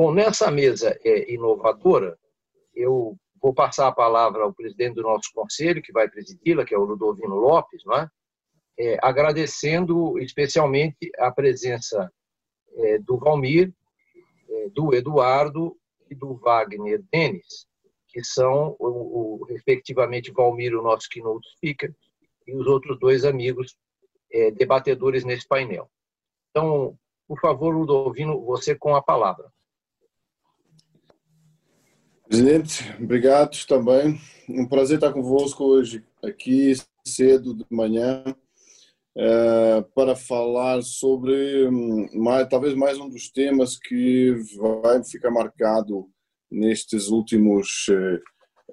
Bom, nessa mesa é, inovadora, eu vou passar a palavra ao presidente do nosso conselho, que vai presidi-la, que é o Ludovino Lopes, não é? é agradecendo especialmente a presença é, do Valmir, é, do Eduardo e do Wagner Denis, que são, o, o, respectivamente, Valmir, o nosso keynote speaker, e os outros dois amigos é, debatedores nesse painel. Então, por favor, Ludovino, você com a palavra. Presidente, obrigado também. Um prazer estar convosco hoje aqui cedo de manhã é, para falar sobre hum, mais, talvez mais um dos temas que vai ficar marcado nestes últimos eh,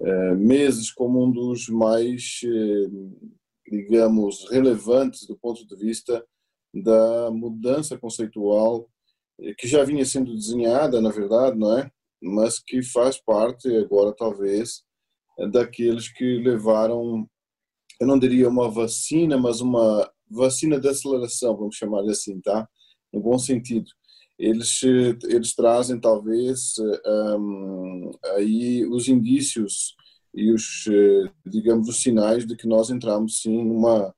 eh, meses como um dos mais, eh, digamos, relevantes do ponto de vista da mudança conceitual que já vinha sendo desenhada, na verdade, não é? Mas que faz parte agora, talvez, daqueles que levaram, eu não diria uma vacina, mas uma vacina de aceleração, vamos chamar assim, tá? No bom sentido eles eles trazem talvez um, aí os indícios e os digamos os sinais de que nós entramos sim numa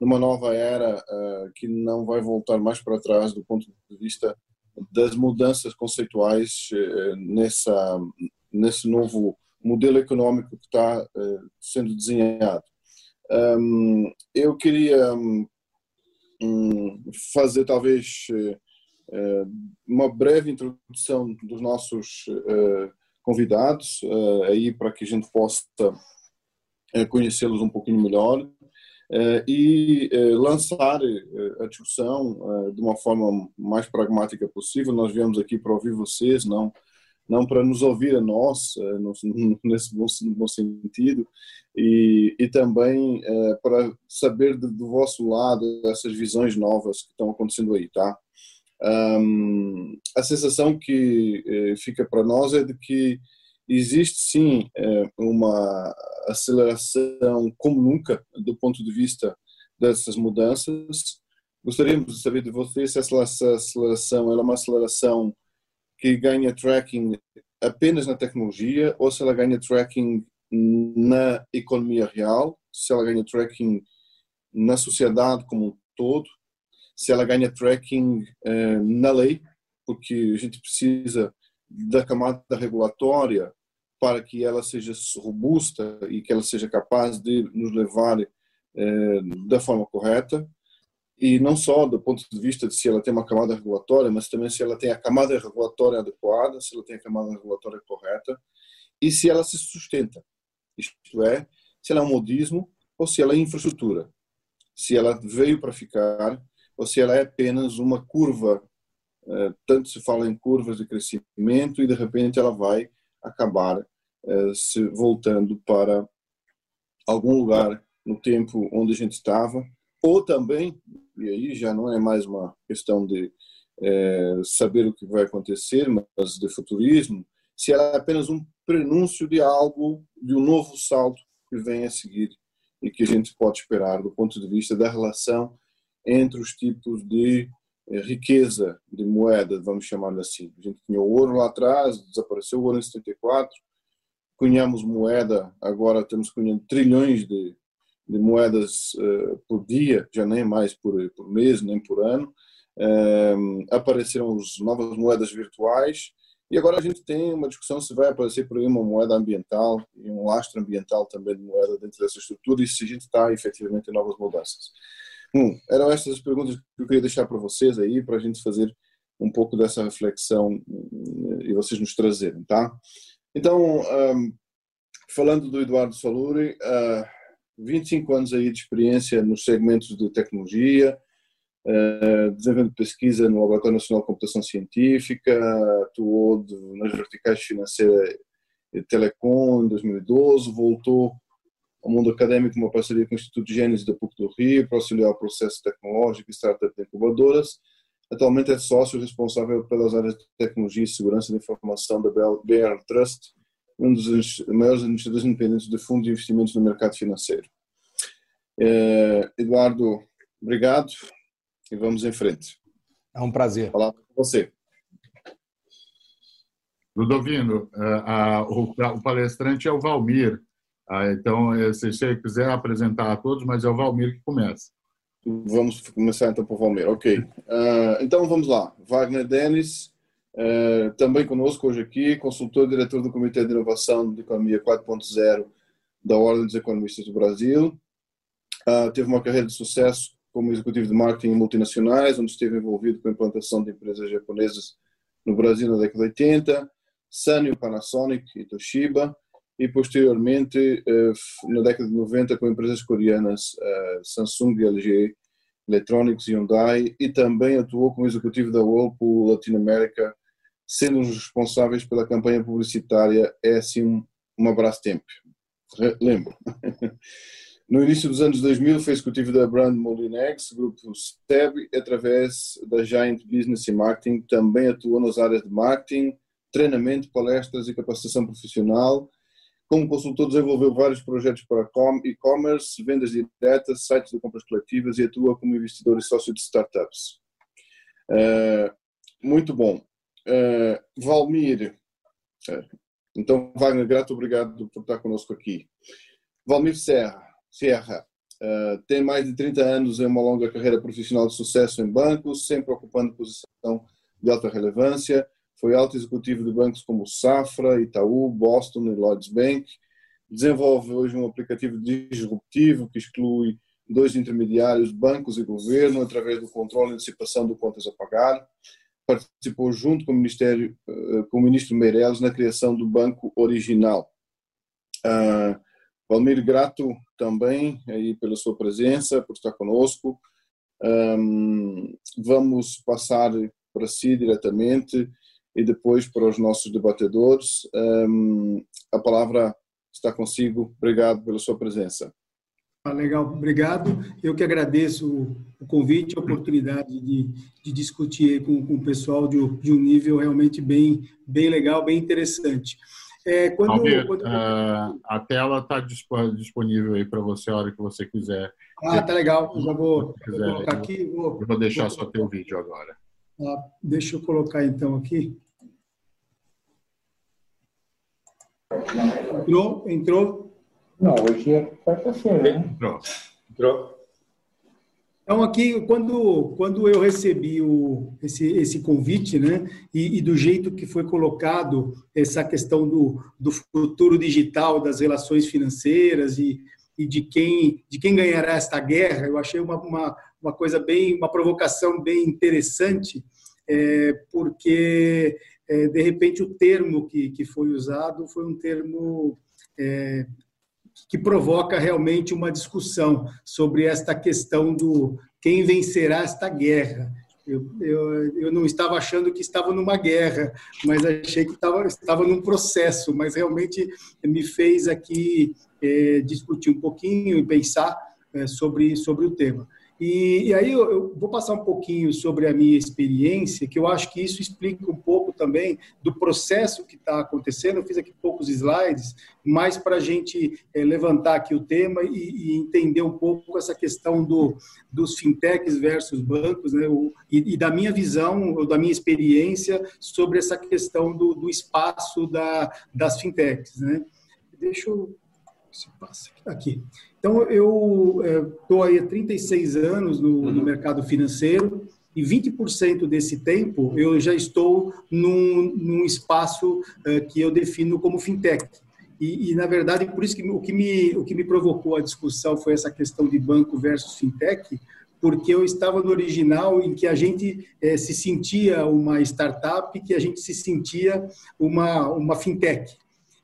numa nova era uh, que não vai voltar mais para trás do ponto de vista das mudanças conceituais uh, nessa nesse novo modelo econômico que está uh, sendo desenhado. Eu queria um, fazer talvez eh, uma breve introdução dos nossos eh, convidados, eh, aí para que a gente possa conhecê-los um pouquinho melhor e lançar a discussão de uma forma mais pragmática possível. Nós viemos aqui para ouvir vocês, não não para nos ouvir a nós, nesse bom, sentido, e, e também para saber do vosso lado essas visões novas que estão acontecendo aí, tá? Um, a sensação que eh, fica para nós é de que existe sim eh, uma aceleração como nunca do ponto de vista dessas mudanças. Gostaríamos de saber de você se essa aceleração é uma aceleração que ganha tracking apenas na tecnologia ou se ela ganha tracking na economia real, se ela ganha tracking na sociedade como um todo se ela ganha tracking eh, na lei, porque a gente precisa da camada regulatória para que ela seja robusta e que ela seja capaz de nos levar eh, da forma correta e não só do ponto de vista de se ela tem uma camada regulatória, mas também se ela tem a camada regulatória adequada, se ela tem a camada regulatória correta e se ela se sustenta. Isto é, se ela é um modismo ou se ela é infraestrutura. Se ela veio para ficar ou se ela é apenas uma curva. É, tanto se fala em curvas de crescimento e de repente ela vai acabar é, se voltando para algum lugar no tempo onde a gente estava, ou também, e aí já não é mais uma questão de é, saber o que vai acontecer, mas de futurismo, se ela é apenas um prenúncio de algo, de um novo salto que vem a seguir e que a gente pode esperar do ponto de vista da relação entre os tipos de eh, riqueza de moeda, vamos chamar assim. A gente tinha o ouro lá atrás, desapareceu o ouro em 74, cunhamos moeda, agora temos cunhando trilhões de, de moedas uh, por dia, já nem mais por, por mês, nem por ano. Um, apareceram as novas moedas virtuais e agora a gente tem uma discussão se vai aparecer por aí uma moeda ambiental e um lastro ambiental também de moeda dentro dessa estrutura e se a gente está efetivamente em novas mudanças. Eram estas as perguntas que eu queria deixar para vocês aí, para a gente fazer um pouco dessa reflexão eh, e vocês nos trazerem, tá? Então, um, falando do Eduardo Saluri, uh, 25 anos aí de experiência nos segmentos de tecnologia, uh, desenvolvendo pesquisa no Laboratório Nacional de Computação Científica, atuou de, nas verticais financeira e telecom em 2012, voltou ao mundo acadêmico, uma parceria com o Instituto Gênesis da PUC do Rio para auxiliar o processo tecnológico e startup de incubadoras. Atualmente é sócio responsável pelas áreas de tecnologia e segurança da informação da BR Trust, um dos maiores administradores independentes de fundos de investimentos no mercado financeiro. É, Eduardo, obrigado e vamos em frente. É um prazer. Falar com você. Ludovino, a, o, o, palestrante é o Valmir. Ah, então, se você quiser apresentar a todos, mas é o Valmir que começa. Vamos começar então por Valmir. Ok. Uh, então vamos lá. Wagner Denis, uh, também conosco hoje aqui, consultor e diretor do Comitê de Inovação de Economia 4.0 da Ordem dos Economistas do Brasil. Uh, teve uma carreira de sucesso como executivo de marketing em multinacionais, onde esteve envolvido com a implantação de empresas japonesas no Brasil na década de 80, Sanyo, Panasonic e Toshiba, e posteriormente, eh, na década de 90, com empresas coreanas eh, Samsung, LG, Electronics e Hyundai, e também atuou como executivo da Whirlpool Latinoamérica, sendo os responsáveis pela campanha publicitária É assim uma Brastemp. Lembro. No início dos anos 2000, foi executivo da Brand Molinex, grupo STEB, através da Giant Business e Marketing. Também atuou nas áreas de marketing, treinamento, palestras e capacitação profissional. Como consultor, desenvolveu vários projetos para e-commerce, vendas diretas, sites de compras coletivas e atua como investidor e sócio de startups. Uh, muito bom. Uh, Valmir, então, Wagner, grato, obrigado por estar conosco aqui. Valmir Serra, Sierra uh, tem mais de 30 anos em uma longa carreira profissional de sucesso em bancos, sempre ocupando posição de alta relevância. Foi alto executivo de bancos como Safra, Itaú, Boston e Lloyds Bank. Desenvolve hoje um aplicativo disruptivo que exclui dois intermediários, bancos e governo, através do controle e antecipação de contas a pagar. Participou junto com o, Ministério, eh, com o ministro Meirelles na criação do Banco Original. Uh, Valmir, grato também aí pela sua presença, por estar conosco. Um, vamos passar para si diretamente e depois para os nossos debatedores. Um, a palavra está consigo. Obrigado pela sua presença. Ah, legal, obrigado. Eu que agradeço o convite, a oportunidade de, de discutir com, com o pessoal de, de um nível realmente bem, bem legal, bem interessante. É, quando, quando... Uh, a tela está disponível aí para você a hora que você quiser. Ah, tá legal. Eu já vou, quiser, vou colocar aqui. Vou, eu vou deixar vou... só teu vídeo agora. Ah, deixa eu colocar então aqui. Entrou? Entrou? Não, hoje é quarta-feira. Né? Entrou. Entrou. Então, aqui, quando, quando eu recebi o, esse, esse convite, né, e, e, do jeito que foi colocado essa questão do, do futuro digital, das relações financeiras e, e de, quem, de quem ganhará esta guerra, eu achei uma, uma, uma coisa bem, uma provocação bem interessante, é, porque, é, de repente, o termo que, que foi usado foi um termo é, que provoca realmente uma discussão sobre esta questão do quem vencerá esta guerra. Eu, eu, eu não estava achando que estava numa guerra, mas achei que estava, estava num processo, mas realmente me fez aqui é, discutir um pouquinho e pensar é, sobre, sobre o tema. E, e aí eu, eu, vou passar um pouquinho sobre a minha experiência, que eu acho que isso explica um pouco também do processo que está acontecendo. Eu fiz aqui poucos slides, mais para a gente é, levantar aqui o tema e, e, entender um pouco essa questão do, dos fintechs versus bancos, né? O, e, e, da minha visão, ou da minha experiência sobre essa questão do, do espaço da, das fintechs. Né? Deixa eu se passa aqui. Então, eu estou é, aí há 36 anos no, uhum. no mercado financeiro e 20% desse tempo eu já estou num, num espaço é, que eu defino como fintech. E, e, na verdade, por isso que o que, me, o que me provocou a discussão foi essa questão de banco versus fintech, porque eu estava no original em que a gente é, se sentia uma startup, que a gente se sentia uma, uma fintech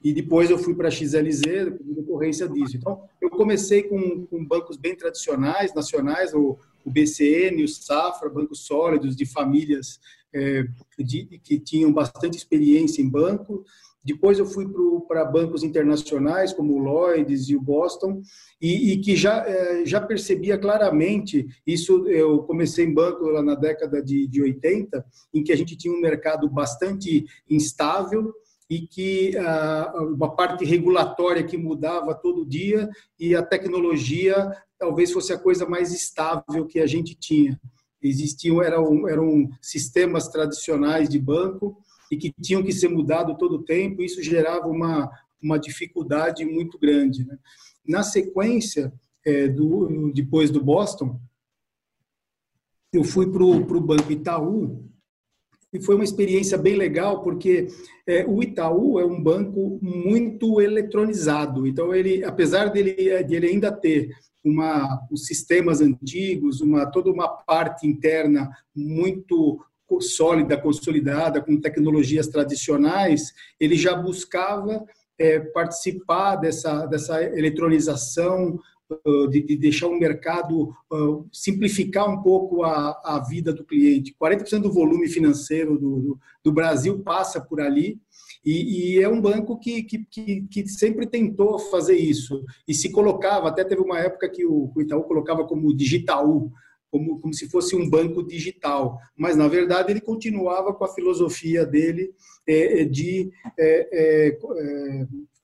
e depois eu fui para a XLZ, em decorrência disso. Então, eu comecei com, com bancos bem tradicionais, nacionais, o, o BCN, o Safra, bancos sólidos de famílias é, de, que tinham bastante experiência em banco. Depois eu fui para bancos internacionais, como o Lloyds e o Boston, e, e que já, é, já percebia claramente, isso eu comecei em banco lá na década de, de 80, em que a gente tinha um mercado bastante instável, e que ah, uma parte regulatória que mudava todo dia e a tecnologia talvez fosse a coisa mais estável que a gente tinha. Existiam eram, eram sistemas tradicionais de banco e que tinham que ser mudados todo o tempo, isso gerava uma, uma dificuldade muito grande. Né? Na sequência, é, do, depois do Boston, eu fui para o Banco Itaú, e foi uma experiência bem legal, porque é, o Itaú é um banco muito eletronizado. Então, ele, apesar dele, dele ainda ter uma, os sistemas antigos, uma, toda uma parte interna muito sólida, consolidada, com tecnologias tradicionais, ele já buscava é, participar dessa, dessa eletronização, de, de, deixar o mercado uh, simplificar um pouco a, a vida do cliente. 40% do volume financeiro do, do, do Brasil passa por ali, e, e, é um banco que, que, que, que, sempre tentou fazer isso e se colocava, até teve uma época que o, o Itaú colocava como Digitaú, como, como se fosse um banco digital, mas na verdade ele continuava com a filosofia dele é, de é, é,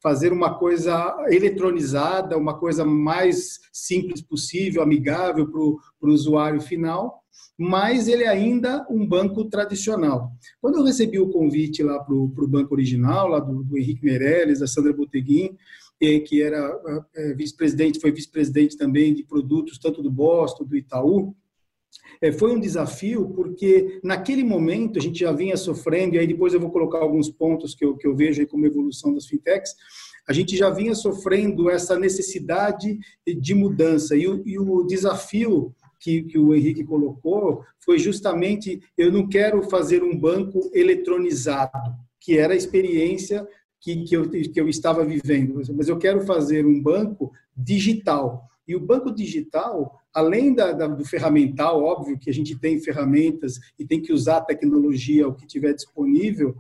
fazer uma coisa eletronizada, uma coisa mais simples possível, amigável para o usuário final, mas ele é ainda um banco tradicional. Quando eu recebi o convite lá para o banco original, lá do, do, Henrique Meirelles, da Sandra Boteguin, que era é, vice-presidente, foi vice-presidente também de produtos tanto do Boston, do Itaú, foi um desafio porque naquele momento a gente já vinha sofrendo, e aí depois eu vou colocar alguns pontos que eu, que eu vejo como evolução das fintechs, a gente já vinha sofrendo essa necessidade de mudança. E o, e o desafio que, que, o Henrique colocou foi justamente: eu não quero fazer um banco eletronizado, que era a experiência que, que, eu, que eu estava vivendo, mas eu quero fazer um banco digital. E o banco digital, além da, da, do ferramental, óbvio que a gente tem ferramentas e tem que usar a tecnologia, o que tiver disponível,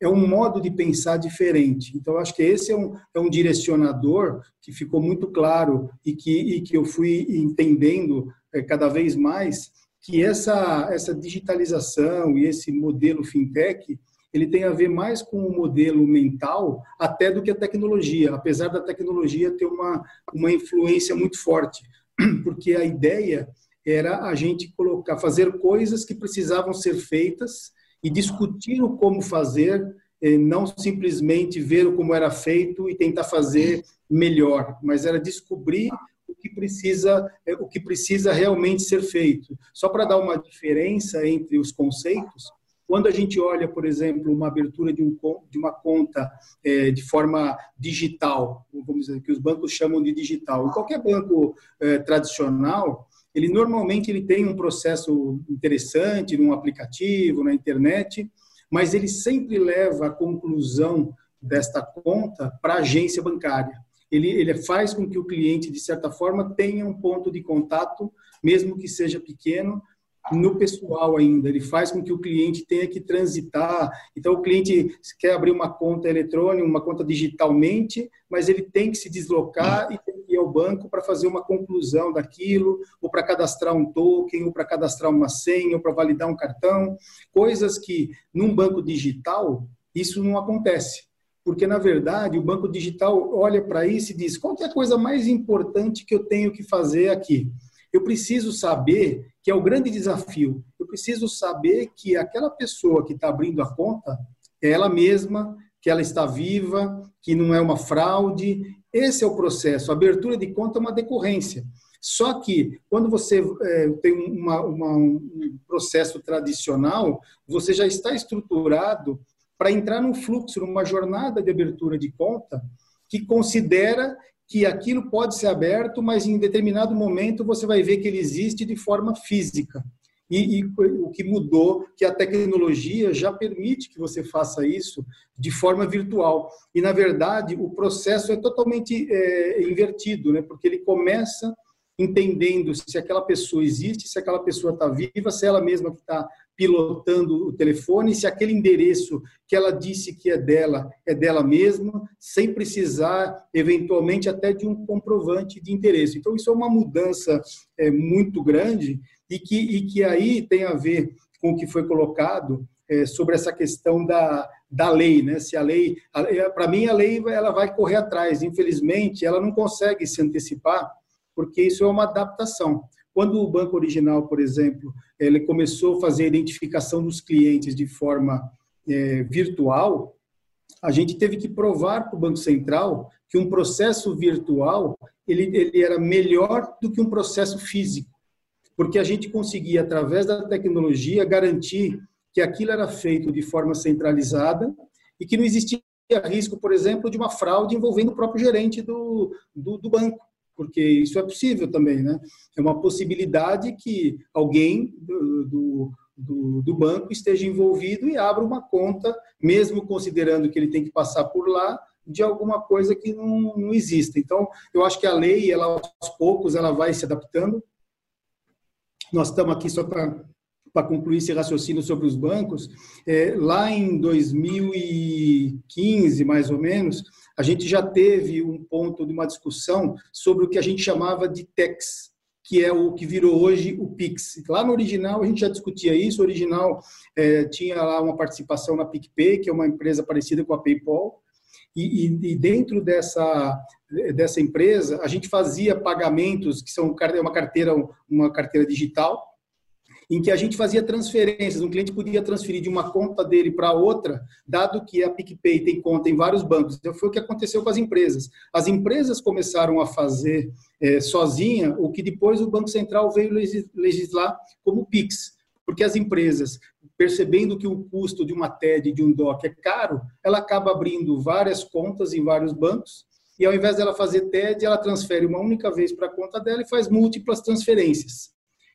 é um modo de pensar diferente. Então, acho que esse é um, é um direcionador que ficou muito claro e que, e que eu fui entendendo é, cada vez mais que essa, essa digitalização e esse modelo fintech ele tem a ver mais com o modelo mental até do que a tecnologia, apesar da tecnologia ter uma, uma influência muito forte, porque a ideia era a gente colocar, fazer coisas que precisavam ser feitas e discutir o como fazer, não simplesmente ver como era feito e tentar fazer melhor, mas era descobrir o que precisa, eh, o que precisa realmente ser feito. Só para dar uma diferença entre os conceitos, quando a gente olha, por exemplo, uma abertura de, um, de uma conta é, de forma digital, vamos dizer que os bancos chamam de digital, em qualquer banco é, tradicional, ele normalmente ele tem um processo interessante num aplicativo, na internet, mas ele sempre leva a conclusão desta conta para a agência bancária. Ele, ele faz com que o cliente, de certa forma, tenha um ponto de contato, mesmo que seja pequeno, no pessoal ainda. Ele faz com que o cliente tenha que transitar. Então, o cliente quer abrir uma conta eletrônica, uma conta digitalmente, mas ele tem que se deslocar e tem que ir ao banco para fazer uma conclusão daquilo, ou para cadastrar um token, ou para cadastrar uma senha, ou para validar um cartão. Coisas que, num banco digital, isso não acontece. Porque, na verdade, o banco digital olha para isso e diz: qual é a coisa mais importante que eu tenho que fazer aqui? Eu preciso saber que é o grande desafio. Eu preciso saber que aquela pessoa que está abrindo a conta é ela mesma, que ela está viva, que não é uma fraude. Esse é o processo. A abertura de conta é uma decorrência. Só que quando você é, tem uma, uma, um processo tradicional, você já está estruturado para entrar num fluxo, numa jornada de abertura de conta que considera que aquilo pode ser aberto, mas em determinado momento você vai ver que ele existe de forma física. E, e, o que mudou, que a tecnologia já permite que você faça isso de forma virtual. E, na verdade, o processo é totalmente é, invertido, né? porque ele começa entendendo se aquela pessoa existe, se aquela pessoa está viva, se ela mesma que está pilotando o telefone, se aquele endereço que ela disse que é dela é dela mesma, sem precisar, eventualmente, até de um comprovante de interesse. Então, isso é uma mudança é, muito grande e que, e que aí tem a ver com o que foi colocado é, sobre essa questão da, da lei, né? Se a lei, para mim, a lei ela vai correr atrás. Infelizmente, ela não consegue se antecipar, porque isso é uma adaptação. Quando o banco original, por exemplo, ele começou a fazer a identificação dos clientes de forma é, virtual, a gente teve que provar para o Banco Central que um processo virtual ele, ele era melhor do que um processo físico, porque a gente conseguia, através da tecnologia, garantir que aquilo era feito de forma centralizada e que não existia risco, por exemplo, de uma fraude envolvendo o próprio gerente do, do, do banco porque isso é possível também, né? É uma possibilidade que alguém do, do, do, banco esteja envolvido e abra uma conta, mesmo considerando que ele tem que passar por lá, de alguma coisa que não, não existe. Então, eu acho que a lei, ela aos poucos, ela vai se adaptando. Nós estamos aqui só para para concluir esse raciocínio sobre os bancos, é, lá em 2015, mais ou menos, a gente já teve um ponto de uma discussão sobre o que a gente chamava de TEX, que é o que virou hoje o Pix. Lá no original a gente já discutia isso, o original é, tinha lá uma participação na PicPay, que é uma empresa parecida com a PayPal, e, e, e, dentro dessa, dessa empresa a gente fazia pagamentos que são uma carteira uma carteira digital em que a gente fazia transferências. Um cliente podia transferir de uma conta dele para outra, dado que a PicPay tem conta em vários bancos. Então, foi o que aconteceu com as empresas. As empresas começaram a fazer é, sozinha o que depois o Banco Central veio legislar como PIX. Porque as empresas, percebendo que o custo de uma TED, de um DOC é caro, ela acaba abrindo várias contas em vários bancos e ao invés dela fazer TED, ela transfere uma única vez para a conta dela e faz múltiplas transferências.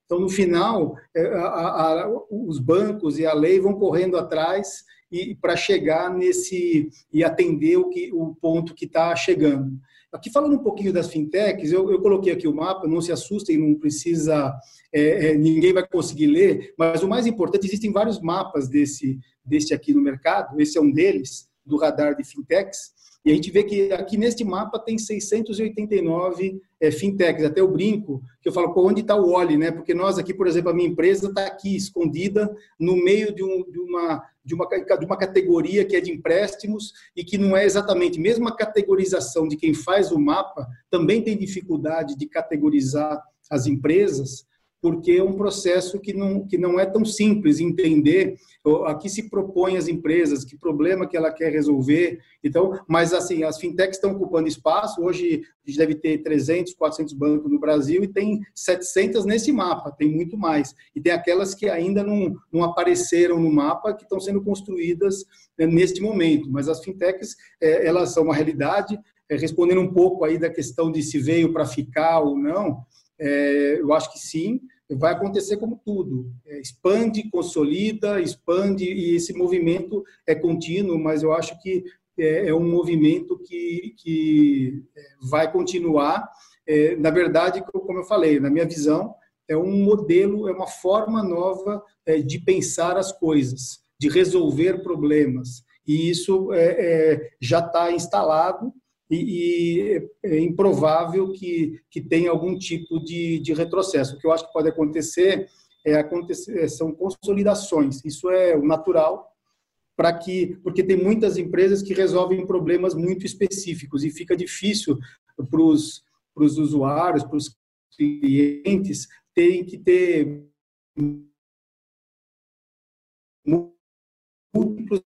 Então, no final, é, a, a, os bancos e a lei vão correndo atrás e para chegar nesse e atender o que o ponto que está chegando. Aqui falando um pouquinho das fintechs, eu, eu, coloquei aqui o mapa. Não se assustem, não precisa, é, é, ninguém vai conseguir ler. Mas o mais importante, existem vários mapas desse desse aqui no mercado. Esse é um deles do radar de fintechs. E a gente vê que aqui neste mapa tem 689 é, fintechs. Até eu brinco, que eu falo, pô, onde está o Oli, né? Porque nós aqui, por exemplo, a minha empresa está aqui, escondida, no meio de, um, de, uma, de, uma, de uma categoria que é de empréstimos e que não é exatamente, mesmo a categorização de quem faz o mapa, também tem dificuldade de categorizar as empresas, porque é um processo que não, que não é tão simples entender a que se propõe as empresas, que problema que ela quer resolver. Então, mas assim, as fintechs estão ocupando espaço. Hoje a gente deve ter 300, 400 bancos no Brasil e tem 700 nesse mapa, tem muito mais. E tem aquelas que ainda não, não apareceram no mapa, que estão sendo construídas né, neste momento. Mas as fintechs, é, elas são uma realidade. É, respondendo um pouco aí da questão de se veio para ficar ou não, é, eu acho que sim, vai acontecer como tudo. É, expande, consolida, expande, e esse movimento é contínuo, mas eu acho que é, é um movimento que, que é, vai continuar. É, na verdade, como eu falei, na minha visão, é um modelo, é uma forma nova é, de pensar as coisas, de resolver problemas. E isso já está instalado e, e é improvável que, que tenha algum tipo de, de retrocesso. O que eu acho que pode acontecer, é acontecer é, são consolidações. Isso é o natural, para que porque tem muitas empresas que resolvem problemas muito específicos e fica difícil para os para os usuários, para os clientes terem que ter múltiplos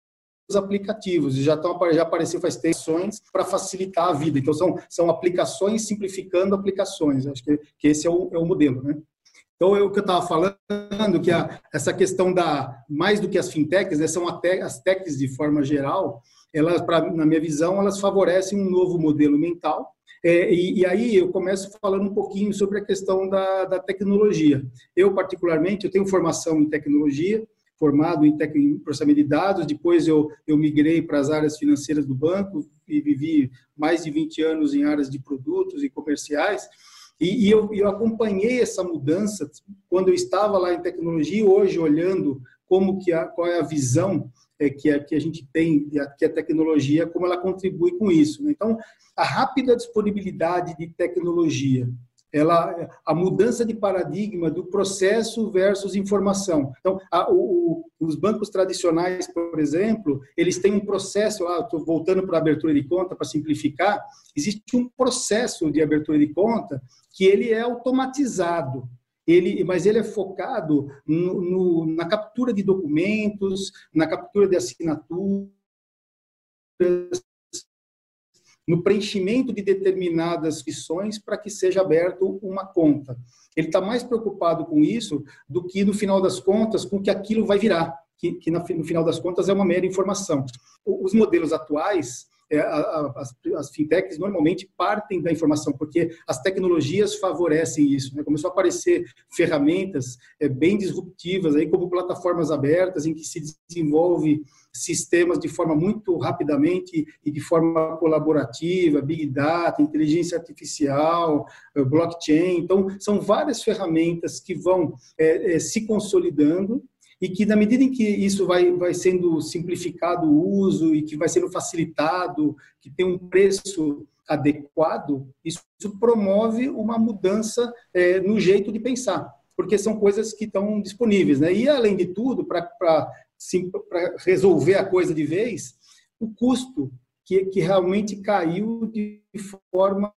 aplicativos e já estão já apareceu faz tensões para facilitar a vida. Então são são aplicações simplificando aplicações. Acho que, que esse é o, é o modelo, né? Então, é o que eu estava falando, que a, essa questão da, mais do que as fintechs, né, são te, as techs de forma geral, elas, pra, na minha visão, elas favorecem um novo modelo mental. É, e, e, aí eu começo falando um pouquinho sobre a questão da, da tecnologia. Eu, particularmente, eu tenho formação em tecnologia, formado em, em processamento de dados, depois eu, eu migrei para as áreas financeiras do banco e vivi mais de 20 anos em áreas de produtos e comerciais, e, e eu, eu acompanhei essa mudança quando eu estava lá em tecnologia, hoje olhando como que a, qual é a visão é, que, a, que a gente tem, que a tecnologia, como ela contribui com isso. Né? Então, a rápida disponibilidade de tecnologia ela, a mudança de paradigma do processo versus informação. Então, a, o, os bancos tradicionais, por exemplo, eles têm um processo, ah, estou voltando para a abertura de conta para simplificar, existe um processo de abertura de conta que ele é automatizado. ele, mas ele é focado no, no, na captura de documentos, na captura de assinaturas, no preenchimento de determinadas fições para que seja aberto uma conta. Ele está mais preocupado com isso do que, no final das contas, com que aquilo vai virar, que, que no final das contas é uma mera informação. Os modelos atuais, é, as, as, fintechs normalmente partem da informação, porque as tecnologias favorecem isso. Né? Começou a aparecer ferramentas é, bem disruptivas, aí, como plataformas abertas, em que se desenvolve sistemas de forma muito rapidamente e de forma colaborativa, Big Data, inteligência artificial, é, blockchain. Então, são várias ferramentas que vão é, é, se consolidando e que na medida em que isso vai, vai sendo simplificado o uso e que vai sendo facilitado, que tem um preço adequado, isso promove uma mudança é, no jeito de pensar, porque são coisas que estão disponíveis. Né? E, além de tudo, para resolver a coisa de vez, o custo que, que realmente caiu de forma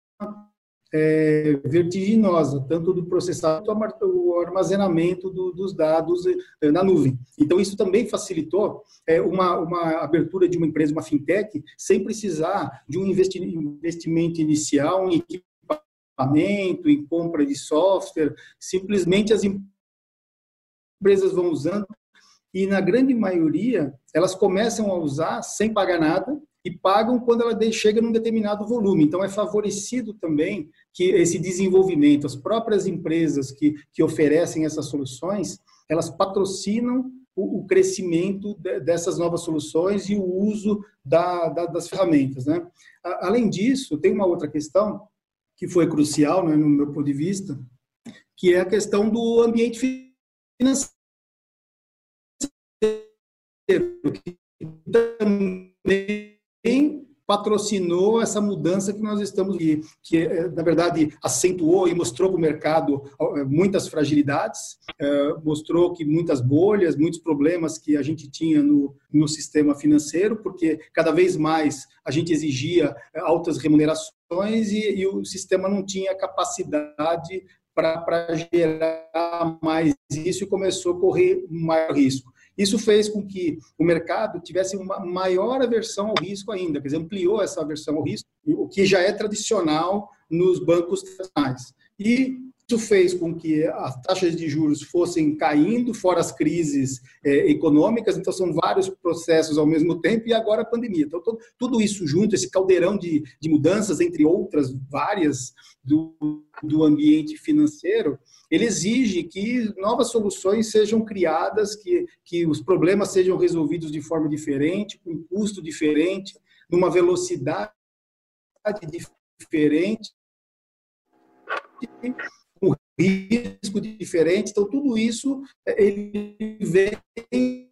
é, vertiginosa, tanto do processamento quanto o armazenamento do, dos dados é, na nuvem. Então, isso também facilitou é, uma, uma abertura de uma empresa, uma fintech, sem precisar de um investimento inicial em equipamento, em compra de software, simplesmente as empresas vão usando e, na grande maioria, elas começam a usar sem pagar nada, e pagam quando ela chega num determinado volume. Então, é favorecido também que esse desenvolvimento, as próprias empresas que, que oferecem essas soluções, elas patrocinam o, o crescimento de, dessas novas soluções e o uso da, da, das ferramentas. Né? Além disso, tem uma outra questão que foi crucial, né, no meu ponto de vista, que é a questão do ambiente financeiro, que também patrocinou essa mudança que nós estamos que, que eh, na verdade acentuou e mostrou para o mercado eh, muitas fragilidades, eh, mostrou que muitas bolhas, muitos problemas que a gente tinha no, no sistema financeiro, porque cada vez mais a gente exigia altas remunerações e, e o sistema não tinha capacidade para gerar mais isso e começou a correr maior risco. Isso fez com que o mercado tivesse uma maior aversão ao risco ainda, quer dizer, ampliou essa aversão ao risco, o que já é tradicional nos bancos tradicionais. E isso fez com que as taxas de juros fossem caindo, fora as crises é, econômicas, então são vários processos ao mesmo tempo, e agora a pandemia. Então, todo, tudo isso junto, esse caldeirão de, de mudanças, entre outras várias, do, do ambiente financeiro, ele exige que novas soluções sejam criadas, que, que os problemas sejam resolvidos de forma diferente, com um custo diferente, numa velocidade diferente, risco diferente. Então, tudo isso ele vem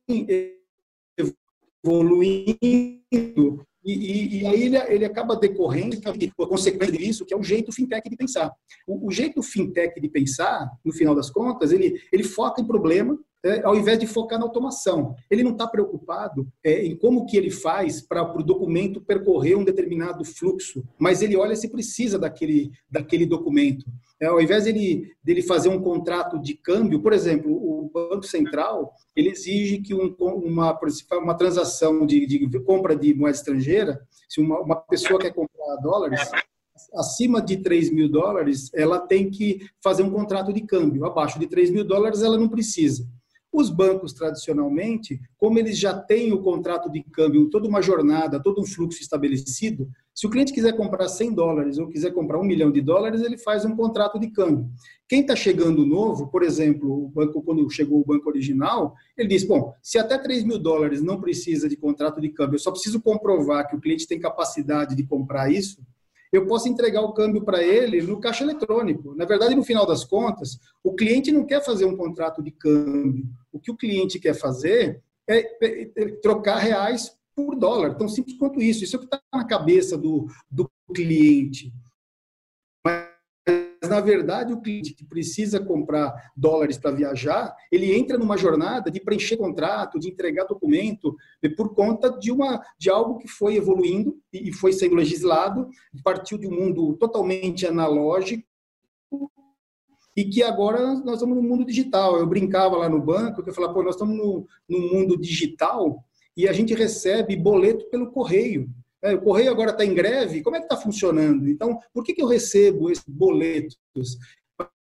evoluindo e, e, e, aí ele, ele acaba decorrendo, a consequência disso, que é o jeito fintech de pensar. O, o, jeito fintech de pensar, no final das contas, ele, ele foca em problema, é, ao invés de focar na automação. Ele não está preocupado é, em como que ele faz para o documento percorrer um determinado fluxo, mas ele olha se precisa daquele, daquele documento. É, ao invés dele, dele fazer um contrato de câmbio, por exemplo, o Banco Central ele exige que um, uma, uma transação de, de, compra de moeda estrangeira, se uma, uma pessoa quer comprar dólares, acima de 3 mil dólares, ela tem que fazer um contrato de câmbio. Abaixo de 3 mil dólares, ela não precisa. Os bancos, tradicionalmente, como eles já têm o contrato de câmbio, toda uma jornada, todo um fluxo estabelecido, se o cliente quiser comprar 100 dólares ou quiser comprar um milhão de dólares, ele faz um contrato de câmbio. Quem está chegando novo, por exemplo, o banco, quando chegou o banco original, ele diz: bom, se até 3 mil dólares não precisa de contrato de câmbio, eu só preciso comprovar que o cliente tem capacidade de comprar isso, eu posso entregar o câmbio para ele no caixa eletrônico. Na verdade, no final das contas, o cliente não quer fazer um contrato de câmbio. O que o cliente quer fazer é, é, é trocar reais por dólar. Tão simples quanto isso. Isso é o que está na cabeça do, do cliente. Mas na verdade, o cliente que precisa comprar dólares para viajar, ele entra numa jornada de preencher contrato, de entregar documento, por conta de, uma, de algo que foi evoluindo e foi sendo legislado, partiu de um mundo totalmente analógico e que agora nós estamos no mundo digital. Eu brincava lá no banco, que eu falava, pô, nós estamos no, no mundo digital e a gente recebe boleto pelo correio. É, o correio agora está em greve, como é que está funcionando? Então, por que, que eu recebo esses boletos?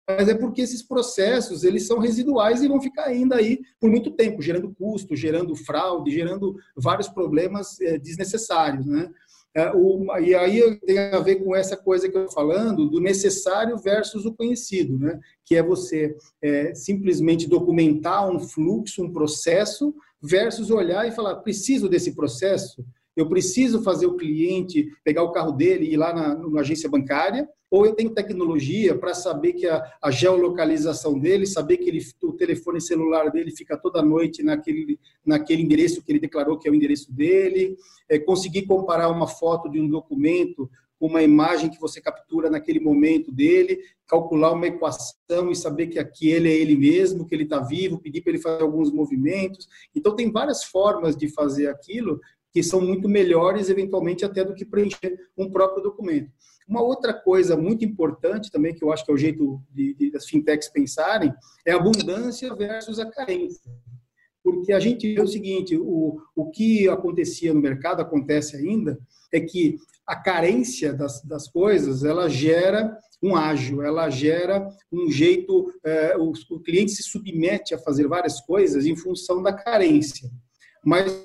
Mas é porque esses processos eles são residuais e vão ficar ainda aí por muito tempo, gerando custo, gerando fraude, gerando vários problemas é, desnecessários, né? É, o, e aí tem a ver com essa coisa que eu estou falando, do necessário versus o conhecido, né? que é você é, simplesmente documentar um fluxo, um processo, versus olhar e falar, preciso desse processo, eu preciso fazer o cliente pegar o carro dele e ir lá na, na agência bancária, ou eu tenho tecnologia para saber que a, a, geolocalização dele, saber que ele, o telefone celular dele fica toda noite naquele, naquele endereço que ele declarou que é o endereço dele, é, conseguir comparar uma foto de um documento com uma imagem que você captura naquele momento dele, calcular uma equação e saber que aqui ele é ele mesmo, que ele está vivo, pedir para ele fazer alguns movimentos. Então, tem várias formas de fazer aquilo que são muito melhores, eventualmente, até do que preencher um próprio documento. Uma outra coisa muito importante também, que eu acho que é o jeito de, de, das fintechs pensarem, é a abundância versus a carência. Porque a gente vê o seguinte, o, o que acontecia no mercado, acontece ainda, é que a carência das, das coisas, ela gera um ágil, ela gera um jeito, é, o, o cliente se submete a fazer várias coisas em função da carência. Mas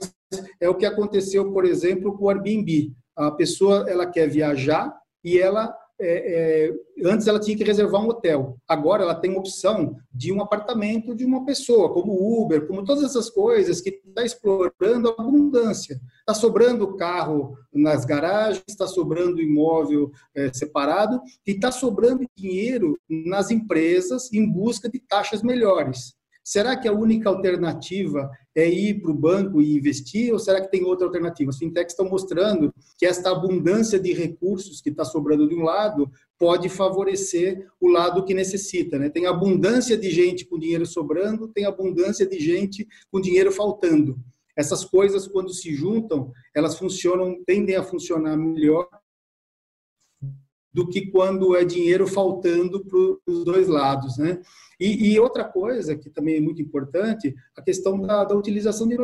é o que aconteceu, por exemplo, com o Airbnb. A pessoa ela quer viajar e ela é, é, antes ela tinha que reservar um hotel. Agora ela tem opção de um apartamento de uma pessoa, como Uber, como todas essas coisas que está explorando a abundância. Está sobrando carro nas garagens, está sobrando imóvel é, separado e está sobrando dinheiro nas empresas em busca de taxas melhores. Será que a única alternativa é ir para o banco e investir ou será que tem outra alternativa? As fintechs estão mostrando que esta abundância de recursos que está sobrando de um lado pode favorecer o lado que necessita. Né? Tem abundância de gente com dinheiro sobrando, tem abundância de gente com dinheiro faltando. Essas coisas, quando se juntam, elas funcionam, tendem a funcionar melhor do que quando é dinheiro faltando para os dois lados, né? E, e, outra coisa que também é muito importante, a questão da, da utilização de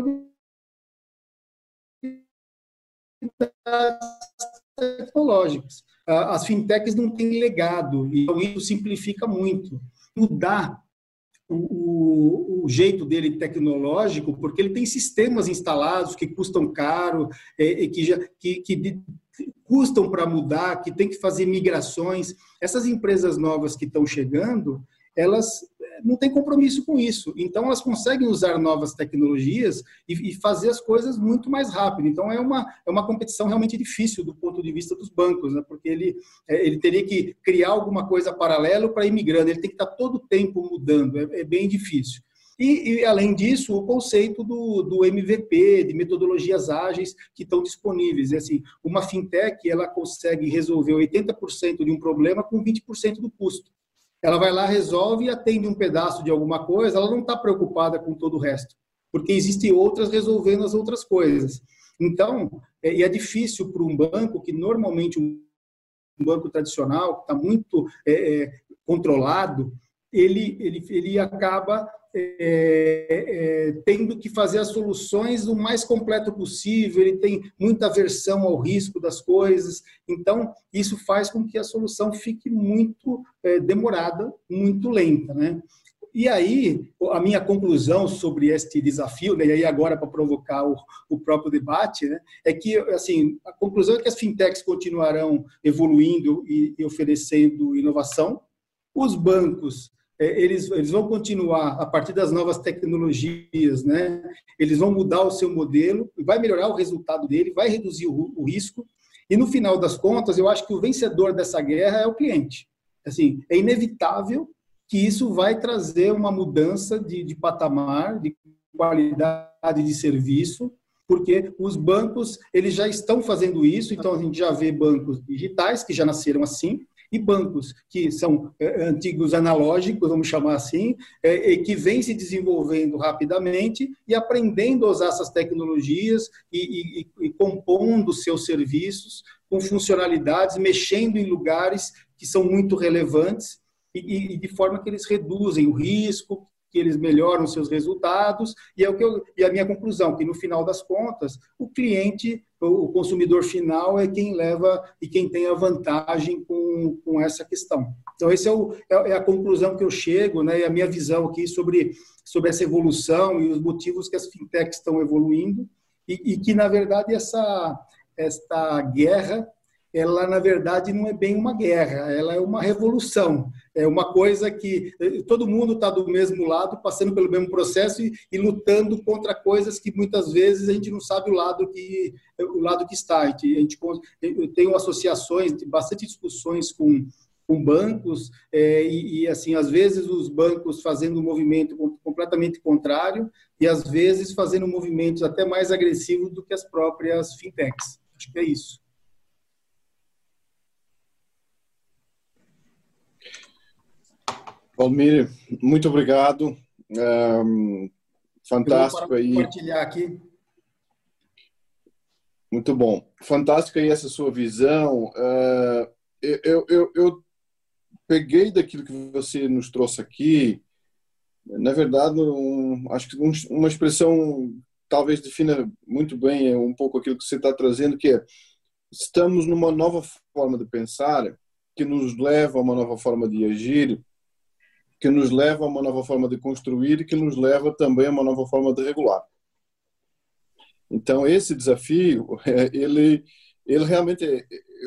tecnológicas. As fintechs não têm legado, e isso simplifica muito. Mudar o, o, o, jeito dele tecnológico, porque ele tem sistemas instalados que custam caro, é, que, já, que, que custam para mudar, que tem que fazer migrações. Essas empresas novas que estão chegando, elas eh, não têm compromisso com isso. Então, elas conseguem usar novas tecnologias e, e, fazer as coisas muito mais rápido. Então, é uma, é uma competição realmente difícil do ponto de vista dos bancos, né? porque ele, é, ele teria que criar alguma coisa paralelo para ir migrando, ele tem que estar todo o tempo mudando, é, é bem difícil. E, e, além disso, o conceito do, do MVP, de metodologias ágeis que estão disponíveis. Assim, uma fintech ela consegue resolver 80% de um problema com 20% do custo. Ela vai lá, resolve e atende um pedaço de alguma coisa, ela não está preocupada com todo o resto, porque existem outras resolvendo as outras coisas. Então, é, é difícil para um banco que normalmente um banco tradicional, que está muito é, é, controlado, ele, ele, ele acaba é, é, tendo que fazer as soluções o mais completo possível, ele tem muita aversão ao risco das coisas, então isso faz com que a solução fique muito é, demorada, muito lenta, né? E aí, a minha conclusão sobre este desafio, né, e aí agora para provocar o, o, próprio debate, né, é que, assim, a conclusão é que as fintechs continuarão evoluindo e, e oferecendo inovação, os bancos eles, eles vão continuar a partir das novas tecnologias, né? Eles vão mudar o seu modelo, vai melhorar o resultado dele, vai reduzir o, o risco. E no final das contas, eu acho que o vencedor dessa guerra é o cliente. Assim, é inevitável que isso vai trazer uma mudança de, de patamar, de qualidade de serviço, porque os bancos eles já estão fazendo isso. Então a gente já vê bancos digitais que já nasceram assim e bancos que são é, antigos analógicos, vamos chamar assim, é, que vêm se desenvolvendo rapidamente e aprendendo a usar essas tecnologias e, e, e compondo seus serviços com funcionalidades, mexendo em lugares que são muito relevantes. e, e de forma que eles reduzem o risco, que eles melhoram seus resultados e é o que eu, e a minha conclusão que no final das contas o cliente o consumidor final é quem leva e quem tem a vantagem com, com essa questão. Então esse é, o, é, é a conclusão que eu chego né e a minha visão aqui sobre sobre essa evolução e os motivos que as fintechs estão evoluindo e, e que na verdade essa esta guerra ela na verdade não é bem uma guerra, ela é uma revolução, é uma coisa que eh, todo mundo está do mesmo lado, passando pelo mesmo processo e, e, lutando contra coisas que muitas vezes a gente não sabe o lado que o lado que está. A gente, a gente eu tenho associações, bastante discussões com com bancos é, e, e, assim às vezes os bancos fazendo um movimento completamente contrário e às vezes fazendo movimentos até mais agressivos do que as próprias fintechs. Acho que é isso. Valmir, muito obrigado. Um, fantástico aí. Compartilhar aqui. Muito bom. Fantástico aí essa sua visão. Uh, eu, eu, eu peguei daquilo que você nos trouxe aqui, na verdade, um, acho que um, uma expressão talvez defina muito bem um pouco aquilo que você está trazendo, que é estamos numa nova forma de pensar que nos leva a uma nova forma de agir que nos leva a uma nova forma de construir e que nos leva também a uma nova forma de regular. Então, esse desafio, ele, ele realmente.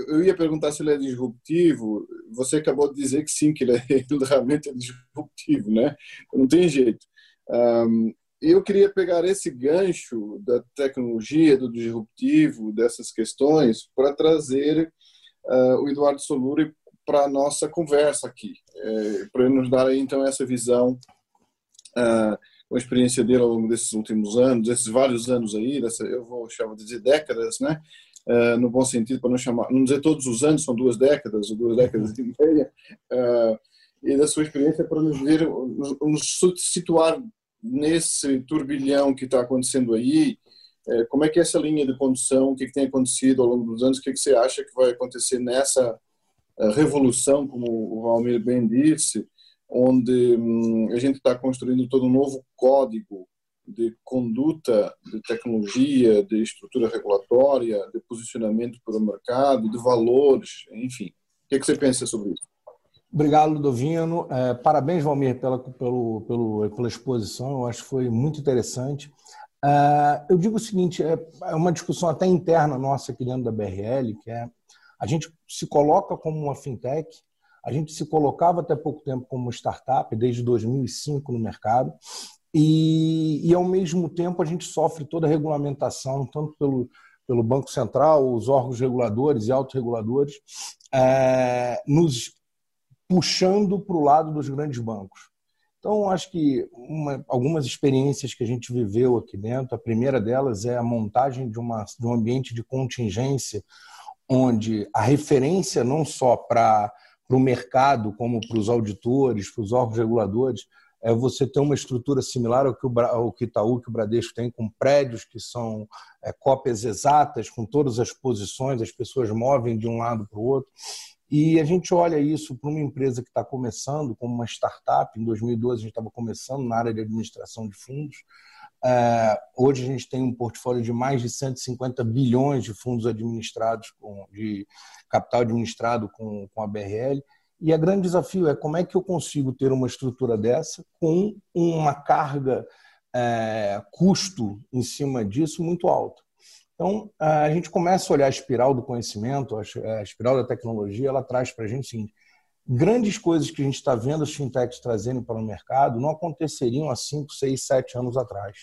Eu ia perguntar se ele é disruptivo. Você acabou de dizer que sim, que ele, é, ele realmente é disruptivo, né? Não tem jeito. Um, eu queria pegar esse gancho da tecnologia, do disruptivo, dessas questões, para trazer uh, o Eduardo Soluri para a nossa conversa aqui, é, para nos dar aí, então essa visão, uh, a experiência dele ao longo desses últimos anos, desses vários anos aí, dessa, eu vou chamar de décadas, né? Uh, no bom sentido, para não chamar, não dizer todos os anos, são duas décadas ou duas décadas e meia, uh, e da sua experiência para nos ver, nos, nos situar nesse turbilhão que está acontecendo aí, uh, como é que é essa linha de condução, o que, que tem acontecido ao longo dos anos, o que, que você acha que vai acontecer nessa revolução, como o Valmir bem disse, onde hum, a gente está construindo todo um novo código de conduta, de tecnologia, de estrutura regulatória, de posicionamento para o mercado, de valores, enfim. O que, é que você pensa sobre isso? Obrigado, Ludovino. É, parabéns, Valmir, pela, pelo, pelo, pela exposição. Eu acho que foi muito interessante. É, eu digo o seguinte: é, é uma discussão até interna nossa aqui dentro da BRL, que é a gente se coloca como uma fintech, a gente se colocava até pouco tempo como startup, desde 2005 no mercado, e, e ao mesmo tempo a gente sofre toda a regulamentação, tanto pelo, pelo Banco Central, os órgãos reguladores e autorreguladores, é, nos puxando para o lado dos grandes bancos. Então, acho que uma, algumas experiências que a gente viveu aqui dentro, a primeira delas é a montagem de, uma, de um ambiente de contingência onde a referência não só para o mercado, como para os auditores, para os órgãos reguladores, é você ter uma estrutura similar ao que o, ao que Itaú, que o Bradesco tem, com prédios que são é, cópias exatas, com todas as posições, as pessoas movem de um lado para o outro. E a gente olha isso para uma empresa que está começando, como uma startup. Em 2012, a gente estava começando na área de administração de fundos. Uh, hoje a gente tem um portfólio de mais de 150 bilhões de fundos administrados, com, de capital administrado com, com a BRL. E o grande desafio é como é que eu consigo ter uma estrutura dessa com uma carga, uh, custo em cima disso muito alto. Então, a gente começa a olhar a espiral do conhecimento, a espiral da tecnologia, ela traz para a gente seguinte, grandes coisas que a gente está vendo as fintechs trazendo para o mercado não aconteceriam há 5, 6, 7 anos atrás.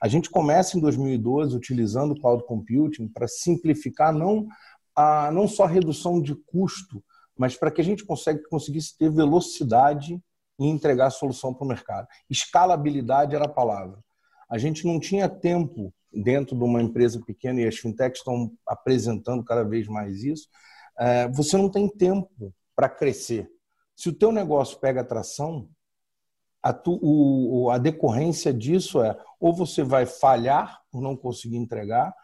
A gente começa em 2012 utilizando o cloud computing para simplificar não, a, não só a redução de custo, mas para que a gente consiga, conseguisse ter velocidade e entregar a solução para o mercado. Escalabilidade era a palavra. A gente não tinha tempo dentro de uma empresa pequena, e as fintechs estão apresentando cada vez mais isso, é, você não tem tempo para crescer. Se o teu negócio pega atração, a, tu, o, a decorrência disso é ou você vai falhar por não conseguir entregar,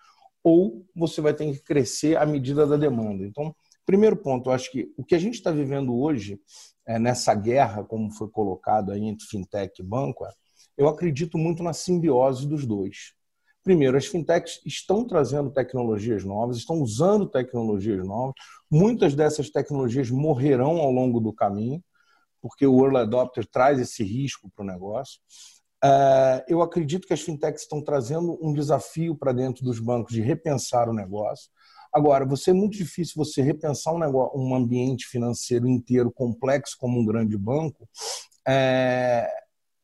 ou você vai ter que crescer à medida da demanda. Então, Primeiro ponto, eu acho que o que a gente está vivendo hoje, é, nessa guerra, como foi colocado aí entre fintech e banco, é, eu acredito muito na simbiose dos dois. Primeiro, as fintechs estão trazendo tecnologias novas, estão usando tecnologias novas. Muitas dessas tecnologias morrerão ao longo do caminho, porque o early adopter traz esse risco para o negócio. É, eu acredito que as fintechs estão trazendo um desafio para dentro dos bancos de repensar o negócio. Agora, você é muito difícil você repensar um, negócio, um ambiente financeiro inteiro complexo como um grande banco é,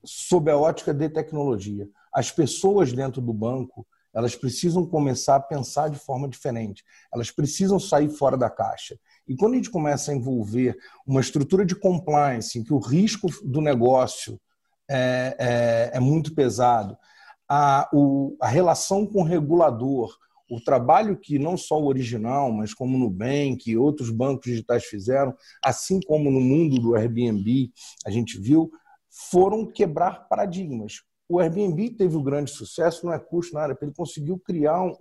sob a ótica de tecnologia. As pessoas dentro do banco elas precisam começar a pensar de forma diferente. Elas precisam sair fora da caixa. E quando a gente começa a envolver uma estrutura de compliance em que o risco do negócio é, é, é muito pesado, a, o, a relação com o regulador, o trabalho que não só o original, mas como o Nubank e outros bancos digitais fizeram, assim como no mundo do Airbnb, a gente viu, foram quebrar paradigmas. O Airbnb teve um grande sucesso, não é custo nada, porque ele conseguiu criar um,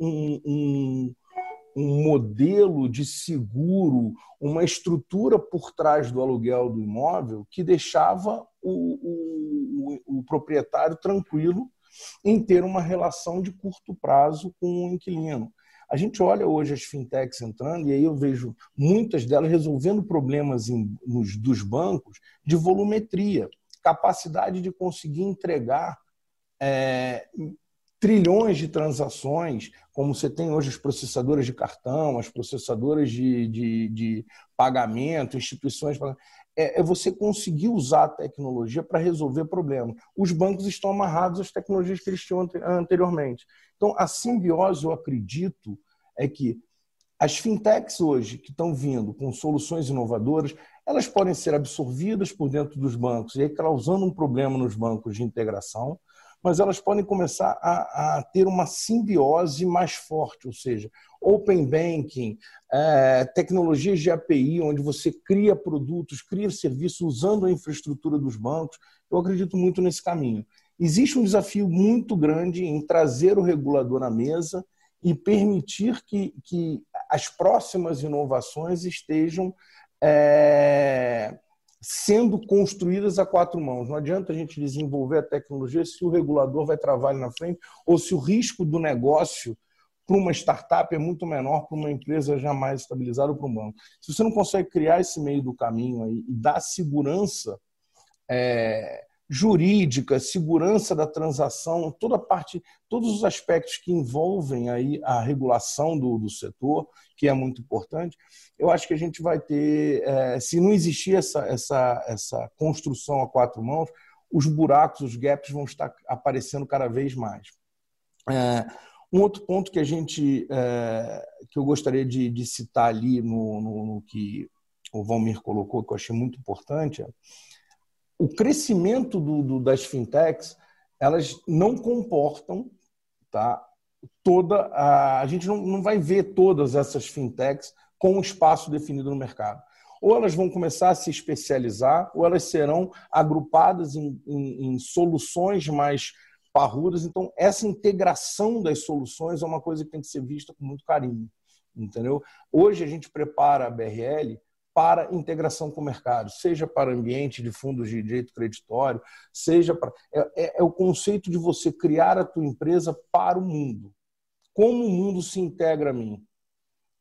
um, um modelo de seguro, uma estrutura por trás do aluguel do imóvel que deixava o, o, o proprietário tranquilo em ter uma relação de curto prazo com o inquilino. A gente olha hoje as fintechs entrando e aí eu vejo muitas delas resolvendo problemas em, nos, dos bancos de volumetria, capacidade de conseguir entregar é, trilhões de transações, como você tem hoje as processadoras de cartão, as processadoras de, de, de pagamento, instituições é, é você conseguir usar a tecnologia para resolver problemas. Os bancos estão amarrados às tecnologias que eles tinham anteriormente. Então, a simbiose, eu acredito, é que as fintechs hoje que estão vindo com soluções inovadoras, elas podem ser absorvidas por dentro dos bancos e aí causando um problema nos bancos de integração, mas elas podem começar a, a ter uma simbiose mais forte, ou seja, open banking, é, tecnologias de API, onde você cria produtos, cria serviços usando a infraestrutura dos bancos. Eu acredito muito nesse caminho. Existe um desafio muito grande em trazer o regulador à mesa e permitir que, que as próximas inovações estejam é, sendo construídas a quatro mãos. Não adianta a gente desenvolver a tecnologia se o regulador vai travar ali na frente ou se o risco do negócio para uma startup é muito menor para uma empresa jamais estabilizada ou para um banco. Se você não consegue criar esse meio do caminho aí e dar segurança é, jurídica, segurança da transação, toda a parte, todos os aspectos que envolvem aí a regulação do, do setor, que é muito importante, eu acho que a gente vai ter, é, se não existir essa, essa, essa construção a quatro mãos, os buracos, os gaps vão estar aparecendo cada vez mais. É, um outro ponto que a gente, é, que eu gostaria de, de citar ali no, no, no, que o Valmir colocou, que eu achei muito importante, é o crescimento do, do, das fintechs, elas não comportam, tá? Toda a, a gente não, não vai ver todas essas fintechs com um espaço definido no mercado. Ou elas vão começar a se especializar, ou elas serão agrupadas em, em, em soluções mais parrudas. Então, essa integração das soluções é uma coisa que tem que ser vista com muito carinho. Entendeu? Hoje a gente prepara a BRL para integração com o mercado, seja para ambiente de fundos de direito creditório, seja para. É, é, é, o conceito de você criar a tua empresa para o mundo. Como o mundo se integra a mim?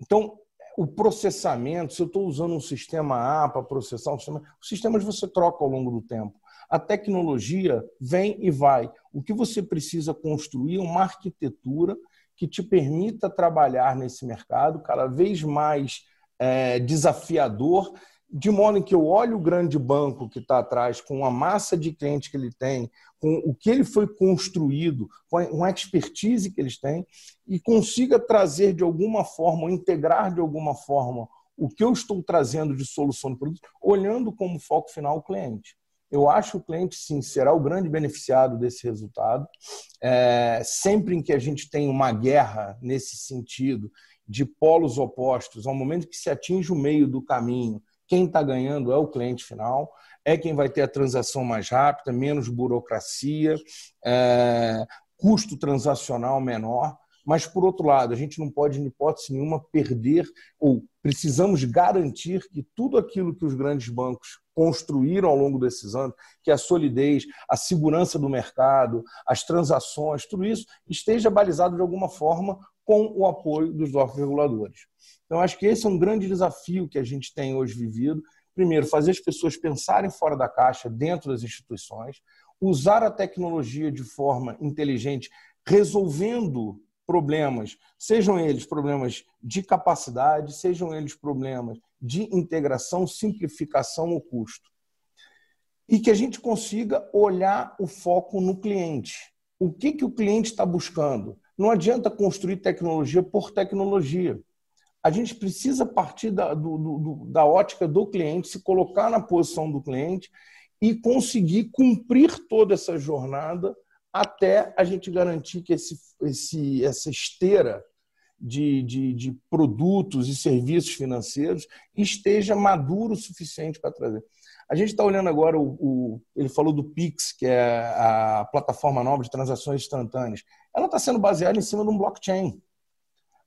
Então, o processamento, se eu estou usando um sistema A para processar um sistema, os sistemas você troca ao longo do tempo. A tecnologia vem e vai. O que você precisa construir é uma arquitetura que te permita trabalhar nesse mercado cada vez mais é, desafiador, de modo que eu olho o grande banco que está atrás, com a massa de clientes que ele tem, com o que ele foi construído, com a expertise que eles têm, e consiga trazer de alguma forma, integrar de alguma forma, o que eu estou trazendo de solução de produto, olhando como foco final o cliente. Eu acho que o cliente, sim, será o grande beneficiado desse resultado. É, sempre em que a gente tem uma guerra nesse sentido de polos opostos, ao momento que se atinge o meio do caminho, quem está ganhando é o cliente final, é quem vai ter a transação mais rápida, menos burocracia, é, custo transacional menor. mas, por outro lado, a gente não pode, em hipótese nenhuma, perder ou precisamos garantir que tudo aquilo que os grandes bancos construíram ao longo desses anos, que a solidez, a segurança do mercado, as transações, tudo isso esteja balizado de alguma forma com o apoio dos órgãos reguladores. Então, acho que esse é um grande desafio que a gente tem hoje vivido. Primeiro, fazer as pessoas pensarem fora da caixa dentro das instituições, usar a tecnologia de forma inteligente, resolvendo problemas, sejam eles problemas de capacidade, sejam eles problemas de integração, simplificação ou custo. E que a gente consiga olhar o foco no cliente. O que, que o cliente está buscando? Não adianta construir tecnologia por tecnologia. A gente precisa partir da, do, do, da ótica do cliente, se colocar na posição do cliente e conseguir cumprir toda essa jornada até a gente garantir que esse, esse, essa esteira de, de, de produtos e serviços financeiros esteja maduro o suficiente para trazer. A gente está olhando agora, o, o, ele falou do Pix, que é a plataforma nova de transações instantâneas. Ela está sendo baseada em cima de um blockchain.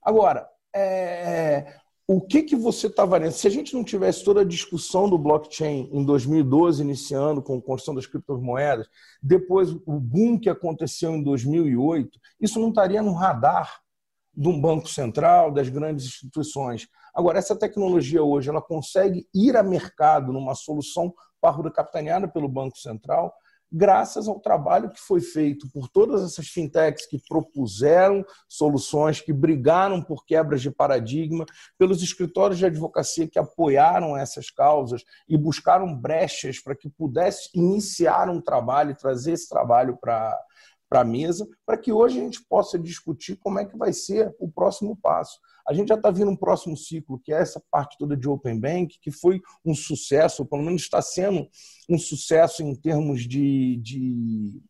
Agora, é, o que, que você está valendo? Se a gente não tivesse toda a discussão do blockchain em 2012, iniciando com a construção das criptomoedas, depois o boom que aconteceu em 2008, isso não estaria no radar de um banco central, das grandes instituições. Agora, essa tecnologia hoje, ela consegue ir a mercado numa solução parruda capitaneada pelo Banco Central, graças ao trabalho que foi feito por todas essas fintechs que propuseram soluções, que brigaram por quebras de paradigma, pelos escritórios de advocacia que apoiaram essas causas e buscaram brechas para que pudesse iniciar um trabalho e trazer esse trabalho para para a mesa, para que hoje a gente possa discutir como é que vai ser o próximo passo. A gente já está vindo um próximo ciclo, que é essa parte toda de Open Bank, que foi um sucesso, ou pelo menos está sendo um sucesso em termos de, de,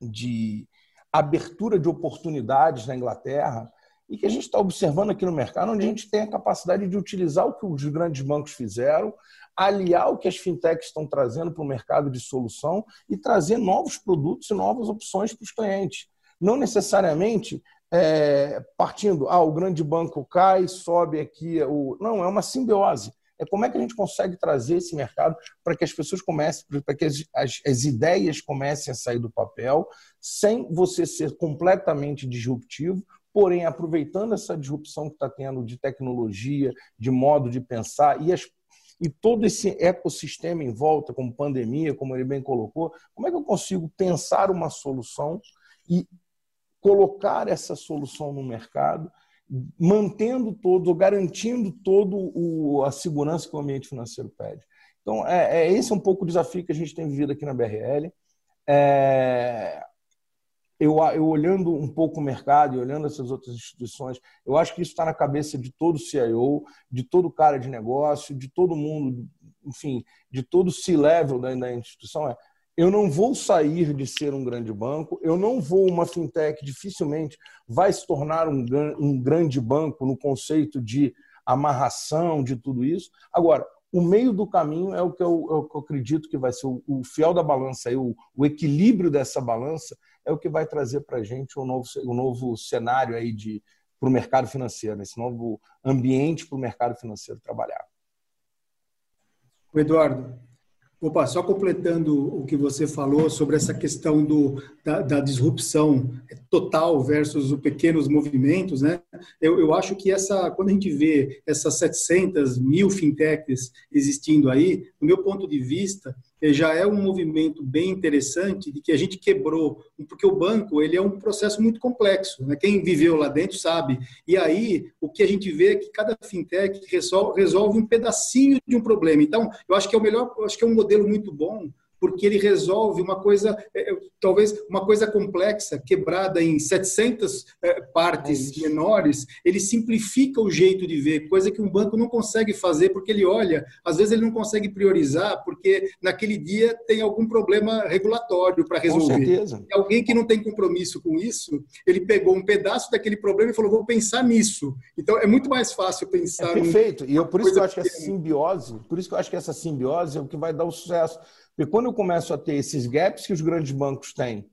de abertura de oportunidades na Inglaterra, e que a gente está observando aqui no mercado, onde a gente tem a capacidade de utilizar o que os grandes bancos fizeram, aliar o que as fintechs estão trazendo para o mercado de solução e trazer novos produtos e novas opções para os clientes. Não necessariamente é, partindo, ah, o grande banco cai, sobe aqui. O... Não, é uma simbiose. É como é que a gente consegue trazer esse mercado para que as pessoas comecem, para que as, as, as, ideias comecem a sair do papel, sem você ser completamente disruptivo, porém aproveitando essa disrupção que está tendo de tecnologia, de modo de pensar e as e todo esse ecossistema em volta, como pandemia, como ele bem colocou, como é que eu consigo pensar uma solução e colocar essa solução no mercado, mantendo todo, garantindo todo o, a segurança que o ambiente financeiro pede. Então, é, é esse é um pouco o desafio que a gente tem vivido aqui na BRL. É, eu, eu olhando um pouco o mercado e olhando essas outras instituições, eu acho que isso está na cabeça de todo CIO, de todo cara de negócio, de todo mundo, enfim, de todo C-level da, da instituição. É, eu não vou sair de ser um grande banco, eu não vou, uma fintech dificilmente vai se tornar um, um grande banco no conceito de amarração, de tudo isso. Agora, o meio do caminho é o que eu, é eu acredito que vai ser o, o fiel da balança, o, o, equilíbrio dessa balança é o que vai trazer para a gente um novo, um novo cenário aí de para o mercado financeiro, esse novo ambiente para o mercado financeiro trabalhar. Eduardo, Opa, só completando o que você falou sobre essa questão do, da, da disrupção total versus os pequenos movimentos, né? Eu, eu acho que essa, quando a gente vê essas 700 mil fintechs existindo aí, do meu ponto de vista, já é um movimento bem interessante de que a gente quebrou, porque o banco ele é um processo muito complexo, né? quem viveu lá dentro sabe. E aí o que a gente vê é que cada fintech resolve, resolve um pedacinho de um problema. Então, eu acho que é o melhor, acho que é um modelo muito bom porque ele resolve uma coisa, é, é, talvez uma coisa complexa, quebrada em 700 é, partes é menores, ele simplifica o jeito de ver, coisa que um banco não consegue fazer, porque ele olha, às vezes ele não consegue priorizar, porque naquele dia tem algum problema regulatório para resolver. Com certeza. E alguém que não tem compromisso com isso, ele pegou um pedaço daquele problema e falou, vou pensar nisso. Então, é muito mais fácil pensar... É perfeito, e eu, por isso que eu acho que essa simbiose, por isso que eu acho que essa simbiose é o que vai dar o sucesso. Porque quando eu começo a ter esses gaps que os grandes bancos têm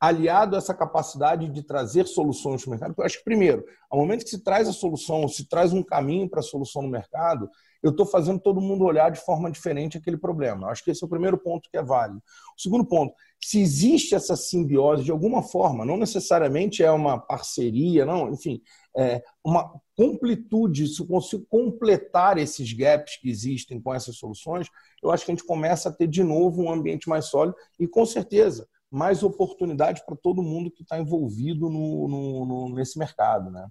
aliado a essa capacidade de trazer soluções para o mercado. Eu acho que, primeiro, ao momento que se traz a solução, se traz um caminho para a solução no mercado, eu estou fazendo todo mundo olhar de forma diferente aquele problema. Acho que esse é o primeiro ponto que é válido. O segundo ponto, se existe essa simbiose de alguma forma, não necessariamente é uma parceria, não, enfim, é uma completude, se eu consigo completar esses gaps que existem com essas soluções, eu acho que a gente começa a ter de novo um ambiente mais sólido e, com certeza, mais oportunidade para todo mundo que está envolvido no, no, no, nesse mercado. Né?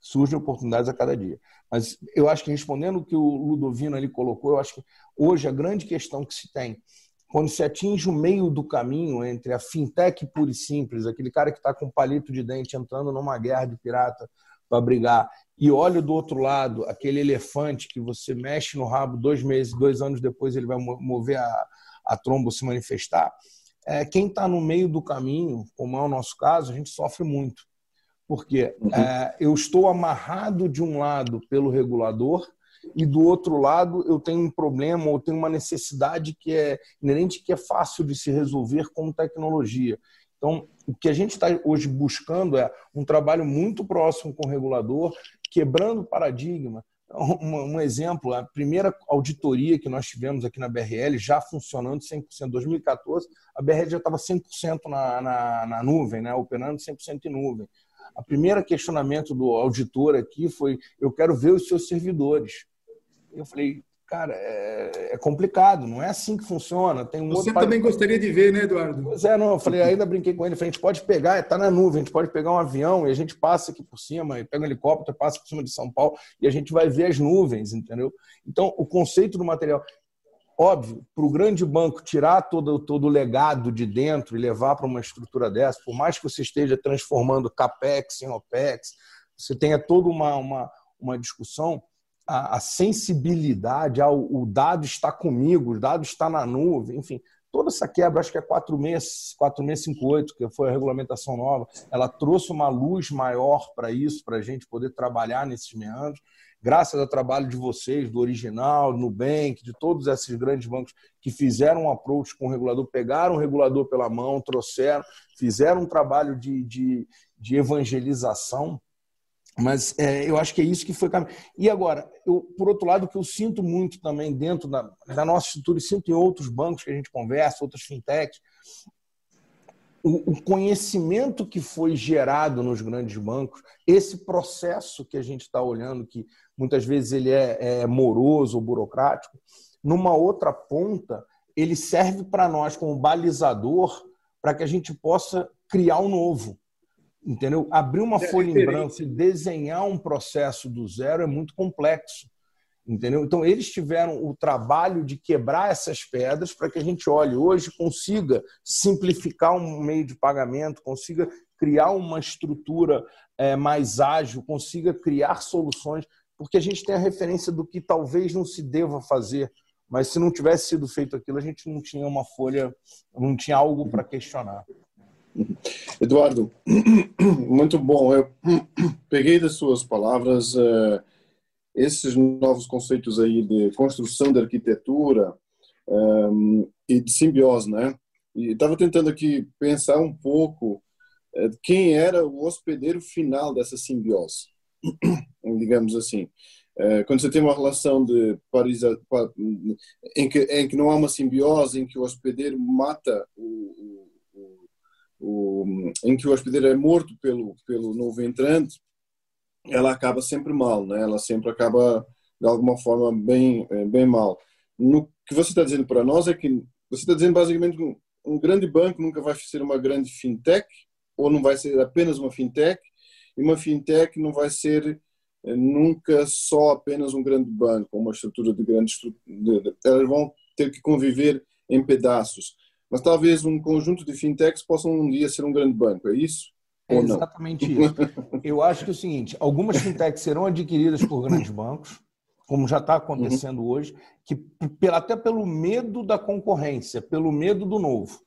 Surgem oportunidades a cada dia. Mas eu acho que respondendo o que o Ludovino ali colocou, eu acho que hoje a grande questão que se tem, quando se atinge o meio do caminho entre a fintech pura e simples, aquele cara que está com palito de dente entrando numa guerra de pirata para brigar, e olha do outro lado aquele elefante que você mexe no rabo dois meses, dois anos depois ele vai mover a, a tromba se manifestar é, quem está no meio do caminho, como é o nosso caso, a gente sofre muito. Porque uhum. é, eu estou amarrado de um lado pelo regulador e do outro lado eu tenho um problema ou tenho uma necessidade que é inerente, que é fácil de se resolver com tecnologia. Então, o que a gente está hoje buscando é um trabalho muito próximo com o regulador, quebrando paradigma, um, um, exemplo, a primeira auditoria que nós tivemos aqui na BRL, já funcionando 100%, em 2014, a BRL já estava 100% na, na, na nuvem, né, operando 100% em nuvem. A primeira questionamento do auditor aqui foi: eu quero ver os seus servidores. Eu falei, cara, é, é, complicado, não é assim que funciona. Tem um Você também gostaria de ver, né, Eduardo? Pois é, não, eu falei, ainda brinquei com ele, falei, a gente pode pegar, está na nuvem, a gente pode pegar um avião e a gente passa aqui por cima, e pega um helicóptero, passa por cima de São Paulo e a gente vai ver as nuvens, entendeu? Então, o conceito do material. Óbvio, para o grande banco tirar todo, todo o legado de dentro e levar para uma estrutura dessa, por mais que você esteja transformando CAPEX em OPEX, você tenha toda uma, uma, uma discussão, a, a sensibilidade ao o dado está comigo, o dado está na nuvem, enfim, toda essa quebra, acho que é 4658, que foi a regulamentação nova, ela trouxe uma luz maior para isso, para a gente poder trabalhar nesses meandros, graças ao trabalho de vocês, do Original, do Nubank, de todos esses grandes bancos que fizeram um approach com o regulador, pegaram o regulador pela mão, trouxeram, fizeram um trabalho de, de, de evangelização mas é, eu acho que é isso que foi. E agora, eu, por outro lado, o que eu sinto muito também dentro da, da nossa estrutura, e sinto em outros bancos que a gente conversa, outras fintechs, o, o, conhecimento que foi gerado nos grandes bancos, esse processo que a gente está olhando, que muitas vezes ele é, é moroso burocrático, numa outra ponta, ele serve para nós como balizador para que a gente possa criar um novo entendeu? Abrir uma é folha em branco e desenhar um processo do zero é muito complexo, entendeu? Então eles tiveram o trabalho de quebrar essas pedras para que a gente olhe hoje consiga simplificar um meio de pagamento, consiga criar uma estrutura é, mais ágil, consiga criar soluções, porque a gente tem a referência do que talvez não se deva fazer. Mas se não tivesse sido feito aquilo, a gente não tinha uma folha, não tinha algo para questionar. Eduardo, muito bom. Eu peguei das suas palavras uh, esses novos conceitos aí de construção de arquitetura um, eh, e de simbiose, né? E estava tentando aqui pensar um pouco uh, quem era o hospedeiro final dessa simbiose, digamos assim. Uh, quando você tem uma relação de parisa, em que, em que não há uma simbiose, em que o hospedeiro mata o, o, em que o hospedeiro é morto pelo, pelo novo entrante, ela acaba sempre mal, né? ela sempre acaba de alguma forma bem, eh, bem mal. No que você está dizendo para nós é que você está dizendo basicamente que um, grande banco nunca vai ser uma grande fintech, ou não vai ser apenas uma fintech, e uma fintech não vai ser eh, nunca só apenas um grande banco, uma estrutura de grande estrutura. Elas vão ter que conviver em pedaços mas talvez um conjunto de fintechs possam um dia ser um grande banco, é isso? É exatamente isso. Eu acho que é o seguinte: algumas fintechs serão adquiridas por grandes bancos, como já está acontecendo uhum. hoje, que até pelo medo da concorrência, pelo medo do novo.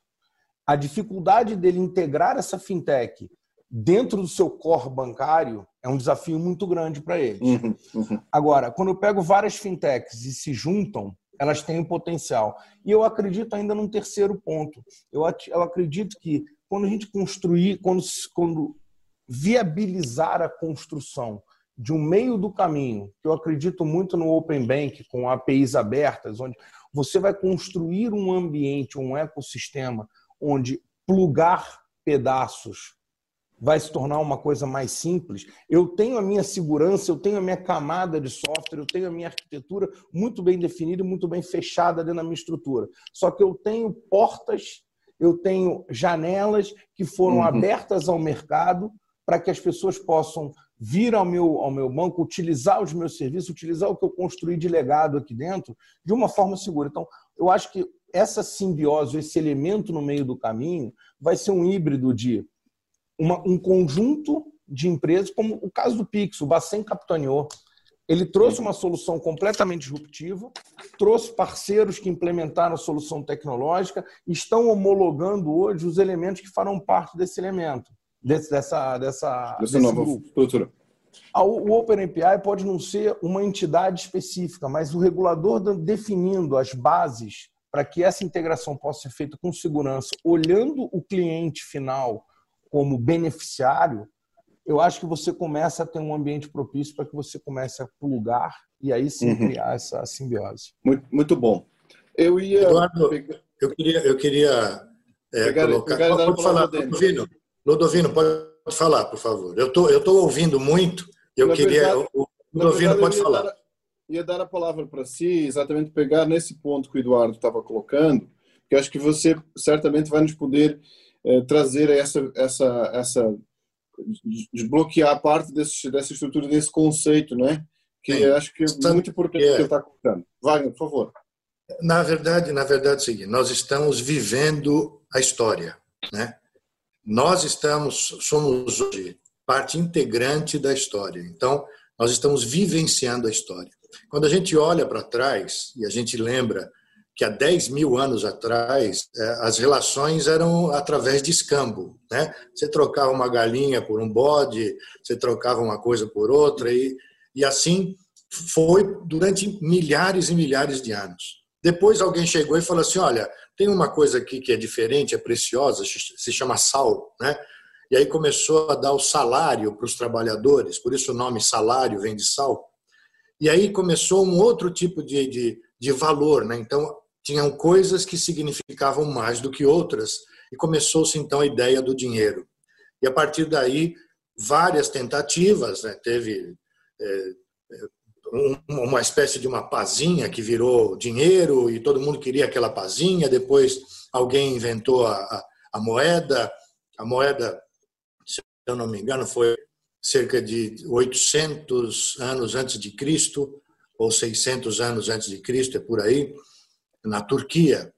A dificuldade dele integrar essa fintech dentro do seu core bancário é um desafio muito grande para eles. Uhum. Uhum. Agora, quando eu pego várias fintechs e se juntam, elas têm o potencial. E eu acredito ainda num terceiro ponto. Eu, eu acredito que quando a gente construir, quando, quando viabilizar a construção de um meio do caminho, que eu acredito muito no Open Bank, com APIs abertas, onde você vai construir um ambiente, um ecossistema, onde plugar pedaços vai se tornar uma coisa mais simples. Eu tenho a minha segurança, eu tenho a minha camada de software, eu tenho a minha arquitetura muito bem definida e muito bem fechada dentro da minha estrutura. Só que eu tenho portas, eu tenho janelas que foram uhum. abertas ao mercado para que as pessoas possam vir ao meu, ao meu banco, utilizar os meus serviços, utilizar o que eu construí de legado aqui dentro de uma forma segura. Então, eu acho que essa simbiose, esse elemento no meio do caminho, vai ser um híbrido de uma, um conjunto de empresas, como o caso do Pix, o Bacen capitaneou. Ele trouxe uma solução completamente disruptiva, trouxe parceiros que implementaram a solução tecnológica estão homologando hoje os elementos que farão parte desse elemento desse, dessa, dessa, dessa nova grupo. estrutura. O OpenAPI pode não ser uma entidade específica, mas o regulador definindo as bases para que essa integração possa ser feita com segurança, olhando o cliente final como beneficiário, eu acho que você começa a ter um ambiente propício para que você comece a plugar e aí sim uhum. criar essa simbiose. Muito, muito bom. Eu ia. Eduardo, eu queria, eu queria é, pegar, colocar. Pegar pode falar, Ludovino, Ludovino, pode falar, por favor. Eu tô, eu tô ouvindo muito. Eu na queria. Verdade, o Ludovino pode falar. Dar, ia dar a palavra para si, exatamente pegar nesse ponto que o Eduardo estava colocando, que acho que você certamente vai nos poder eh, trazer essa, essa, essa desbloquear parte desse, dessa estrutura, desse conceito, né? Que Sim. acho que é muito importante é. que ele está colocando. Wagner, por favor. Na verdade, na verdade, é o seguinte: nós estamos vivendo a história, né? Nós estamos, somos hoje parte integrante da história. Então, nós estamos vivenciando a história. Quando a gente olha para trás e a gente lembra que há 10 mil anos atrás é, as relações eram através de escambo. Né? Você trocava uma galinha por um bode, você trocava uma coisa por outra, e, e assim foi durante milhares e milhares de anos. Depois alguém chegou e falou assim: olha, tem uma coisa aqui que é diferente, é preciosa, se chama sal, né? E aí começou a dar o salário para os trabalhadores, por isso o nome salário vem de sal. E aí começou um outro tipo de, de, de valor, né? Então tinham coisas que significavam mais do que outras e começou-se então a ideia do dinheiro. E a partir daí várias tentativas, né? Teve é, uma espécie de uma pazinha que virou dinheiro e todo mundo queria aquela pazinha. Depois alguém inventou a, a, a moeda. A moeda, se eu não me engano, foi cerca de 800 anos antes de Cristo ou 600 anos antes de Cristo, é por aí, na Turquia.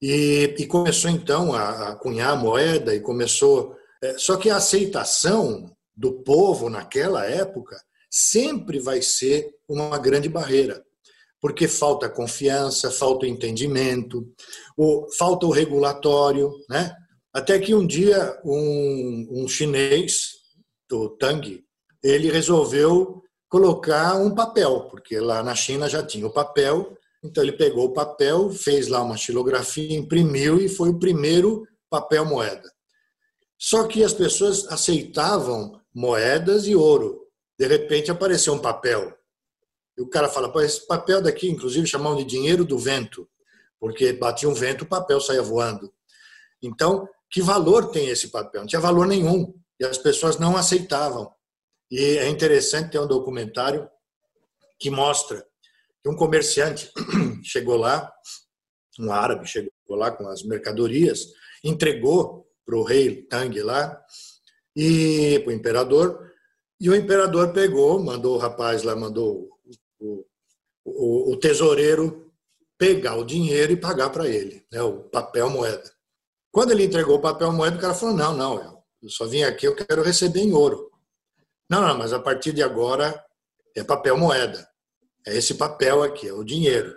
E, e começou então a, cunhar a moeda e começou. É, só que a aceitação do povo naquela época sempre vai ser uma grande barreira, porque falta confiança, falta entendimento, ou falta o regulatório, né? Até que um dia um, um chinês, do Tang, ele resolveu colocar um papel, porque lá na China já tinha o papel, então ele pegou o papel, fez lá uma xilografia, imprimiu e foi o primeiro papel moeda. Só que as pessoas aceitavam moedas e ouro, de repente apareceu um papel. E o cara fala, esse papel daqui, inclusive, chamavam de dinheiro do vento, porque batia um vento, o papel saía voando. Então, que valor tem esse papel? Não tinha valor nenhum. E as pessoas não aceitavam. E é interessante ter um documentário que mostra um comerciante chegou lá, um árabe chegou lá com as mercadorias, entregou para o rei Tang lá e para o imperador e o imperador pegou, mandou o rapaz lá, mandou o, o, o tesoureiro pegar o dinheiro e pagar para ele, né, o papel moeda. Quando ele entregou o papel moeda, o cara falou: não, não, eu só vim aqui, eu quero receber em ouro. Não, não, mas a partir de agora é papel moeda. É esse papel aqui, é o dinheiro.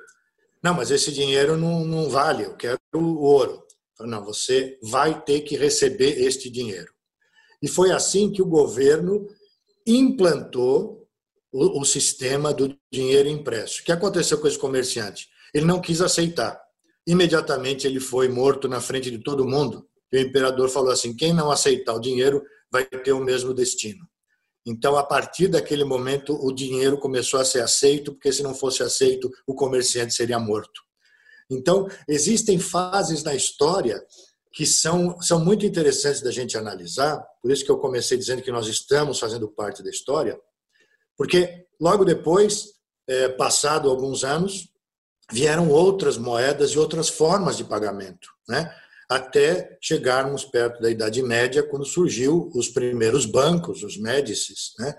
Não, mas esse dinheiro não, não vale, eu quero o ouro. Não, você vai ter que receber este dinheiro. E foi assim que o governo implantou o, o sistema do dinheiro impresso. O que aconteceu com esse comerciante? Ele não quis aceitar. Imediatamente ele foi morto na frente de todo mundo, e o imperador falou assim: quem não aceitar o dinheiro vai ter o mesmo destino. Então, a partir daquele momento, o dinheiro começou a ser aceito, porque se não fosse aceito, o comerciante seria morto. Então, existem fases na história que são, são muito interessantes da gente analisar, por isso que eu comecei dizendo que nós estamos fazendo parte da história, porque logo depois, é, passado alguns anos, vieram outras moedas e outras formas de pagamento, né? Até chegarmos perto da Idade Média, quando surgiu os primeiros bancos, os Médicis, né?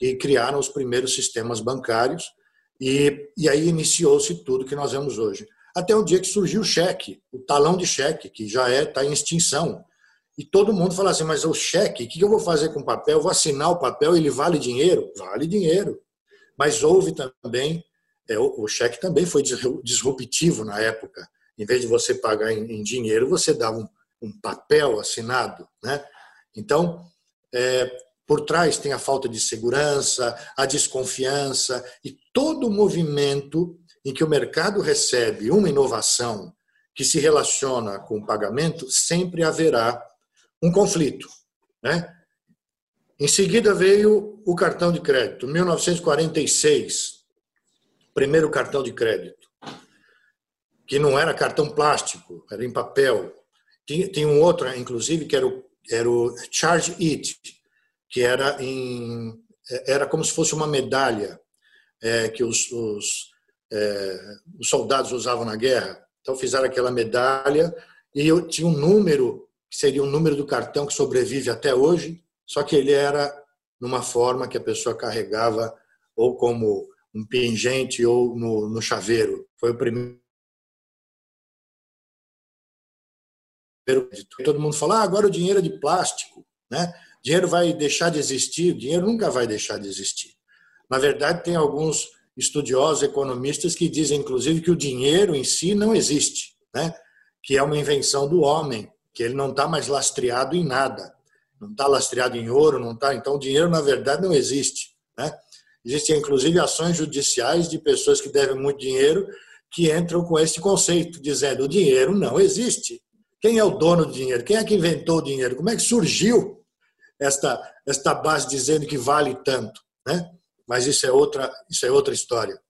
e criaram os primeiros sistemas bancários, e, e aí iniciou-se tudo que nós vemos hoje. Até o dia que surgiu o cheque, o talão de cheque, que já está é, tá em extinção. E todo mundo fala assim, mas o cheque, o que eu vou fazer com o papel? Eu vou assinar o papel, ele vale dinheiro? Vale dinheiro. Mas houve também, é, o, o cheque também foi disruptivo na época em vez de você pagar em, dinheiro, você dá um, um, papel assinado. Né? Então, é, por trás tem a falta de segurança, a desconfiança e todo movimento em que o mercado recebe uma inovação que se relaciona com o pagamento, sempre haverá um conflito. Né? Em seguida veio o cartão de crédito, 1946, primeiro cartão de crédito que não era cartão plástico, era em papel. Tinha um outro, inclusive, que era o, era o Charge It, que era, em, era como se fosse uma medalha é, que os, os, é, os, soldados usavam na guerra. Então fizeram aquela medalha e eu tinha um número, que seria o número do cartão que sobrevive até hoje, só que ele era numa forma que a pessoa carregava ou como um pingente ou no, no chaveiro. Foi o primeiro Todo mundo fala, ah, agora o dinheiro é de plástico, né? Dinheiro vai deixar de existir, o dinheiro nunca vai deixar de existir. Na verdade, tem alguns estudiosos economistas que dizem, inclusive, que o dinheiro em si não existe, né? que é uma invenção do homem, que ele não está mais lastreado em nada, não está lastreado em ouro, não está. Então, o dinheiro, na verdade, não existe. Né? Existem, inclusive, ações judiciais de pessoas que devem muito dinheiro que entram com esse conceito, dizendo o dinheiro não existe. Quem é o dono do dinheiro? Quem é que inventou o dinheiro? Como é que surgiu esta, esta base dizendo que vale tanto? Né? Mas isso é, outra, isso é outra história.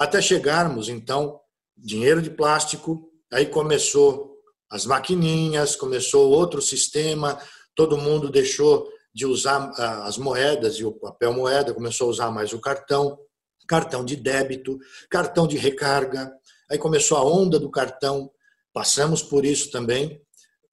Até chegarmos, então, dinheiro de plástico, aí começou as maquininhas, começou outro sistema, todo mundo deixou de usar ah, as moedas e o papel moeda, começou a usar mais o cartão, cartão de débito, cartão de recarga, aí começou a onda do cartão, Passamos por isso também.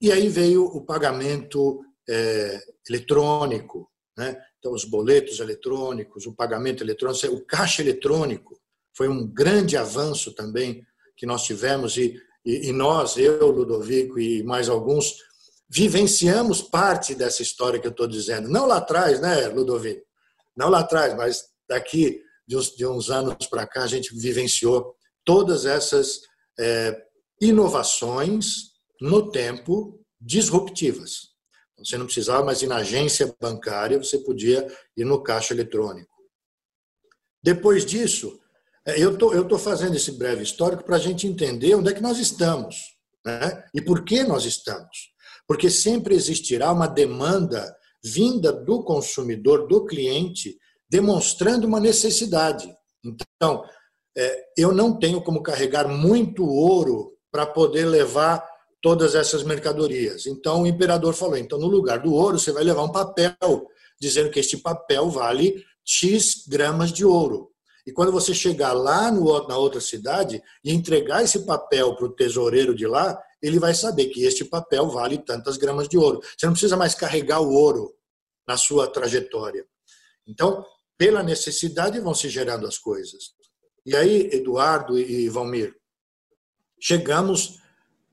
E aí veio o pagamento é, eletrônico, né? então os boletos eletrônicos, o pagamento eletrônico, o caixa eletrônico foi um grande avanço também que nós tivemos e, e, e nós, eu, Ludovico e mais alguns, vivenciamos parte dessa história que eu estou dizendo. Não lá atrás, né, Ludovico? Não lá atrás, mas daqui de uns, de uns anos para cá a gente vivenciou todas essas é, inovações no tempo disruptivas. Então, você não precisava mais ir na agência bancária, você podia ir no caixa eletrônico. Depois disso, é, eu tô, estou fazendo esse breve histórico para a gente entender onde é que nós estamos né? e por que nós estamos. Porque sempre existirá uma demanda vinda do consumidor, do cliente, demonstrando uma necessidade. Então, é, eu não tenho como carregar muito ouro para poder levar todas essas mercadorias. Então o imperador falou: então no lugar do ouro você vai levar um papel dizendo que este papel vale x gramas de ouro. E quando você chegar lá no, na outra cidade e entregar esse papel para o tesoureiro de lá, ele vai saber que este papel vale tantas gramas de ouro. Você não precisa mais carregar o ouro na sua trajetória. Então, pela necessidade, vão se gerando as coisas. E aí, Eduardo e Valmir, chegamos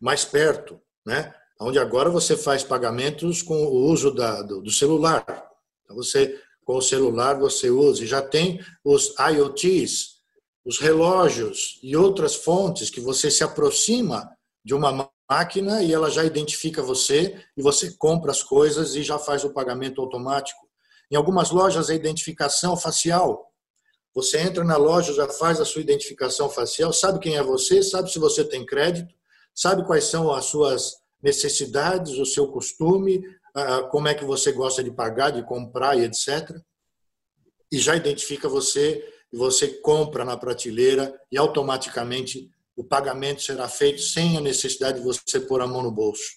mais perto, né? onde agora você faz pagamentos com o uso da, do, do celular. Então você, com o celular você usa, e já tem os IoTs, os relógios e outras fontes que você se aproxima de uma máquina e ela já identifica você e você compra as coisas e já faz o pagamento automático. Em algumas lojas, a identificação facial. Você entra na loja, já faz a sua identificação facial, sabe quem é você, sabe se você tem crédito, sabe quais são as suas necessidades, o seu costume, como é que você gosta de pagar, de comprar e etc. E já identifica você, você compra na prateleira e automaticamente o pagamento será feito sem a necessidade de você pôr a mão no bolso.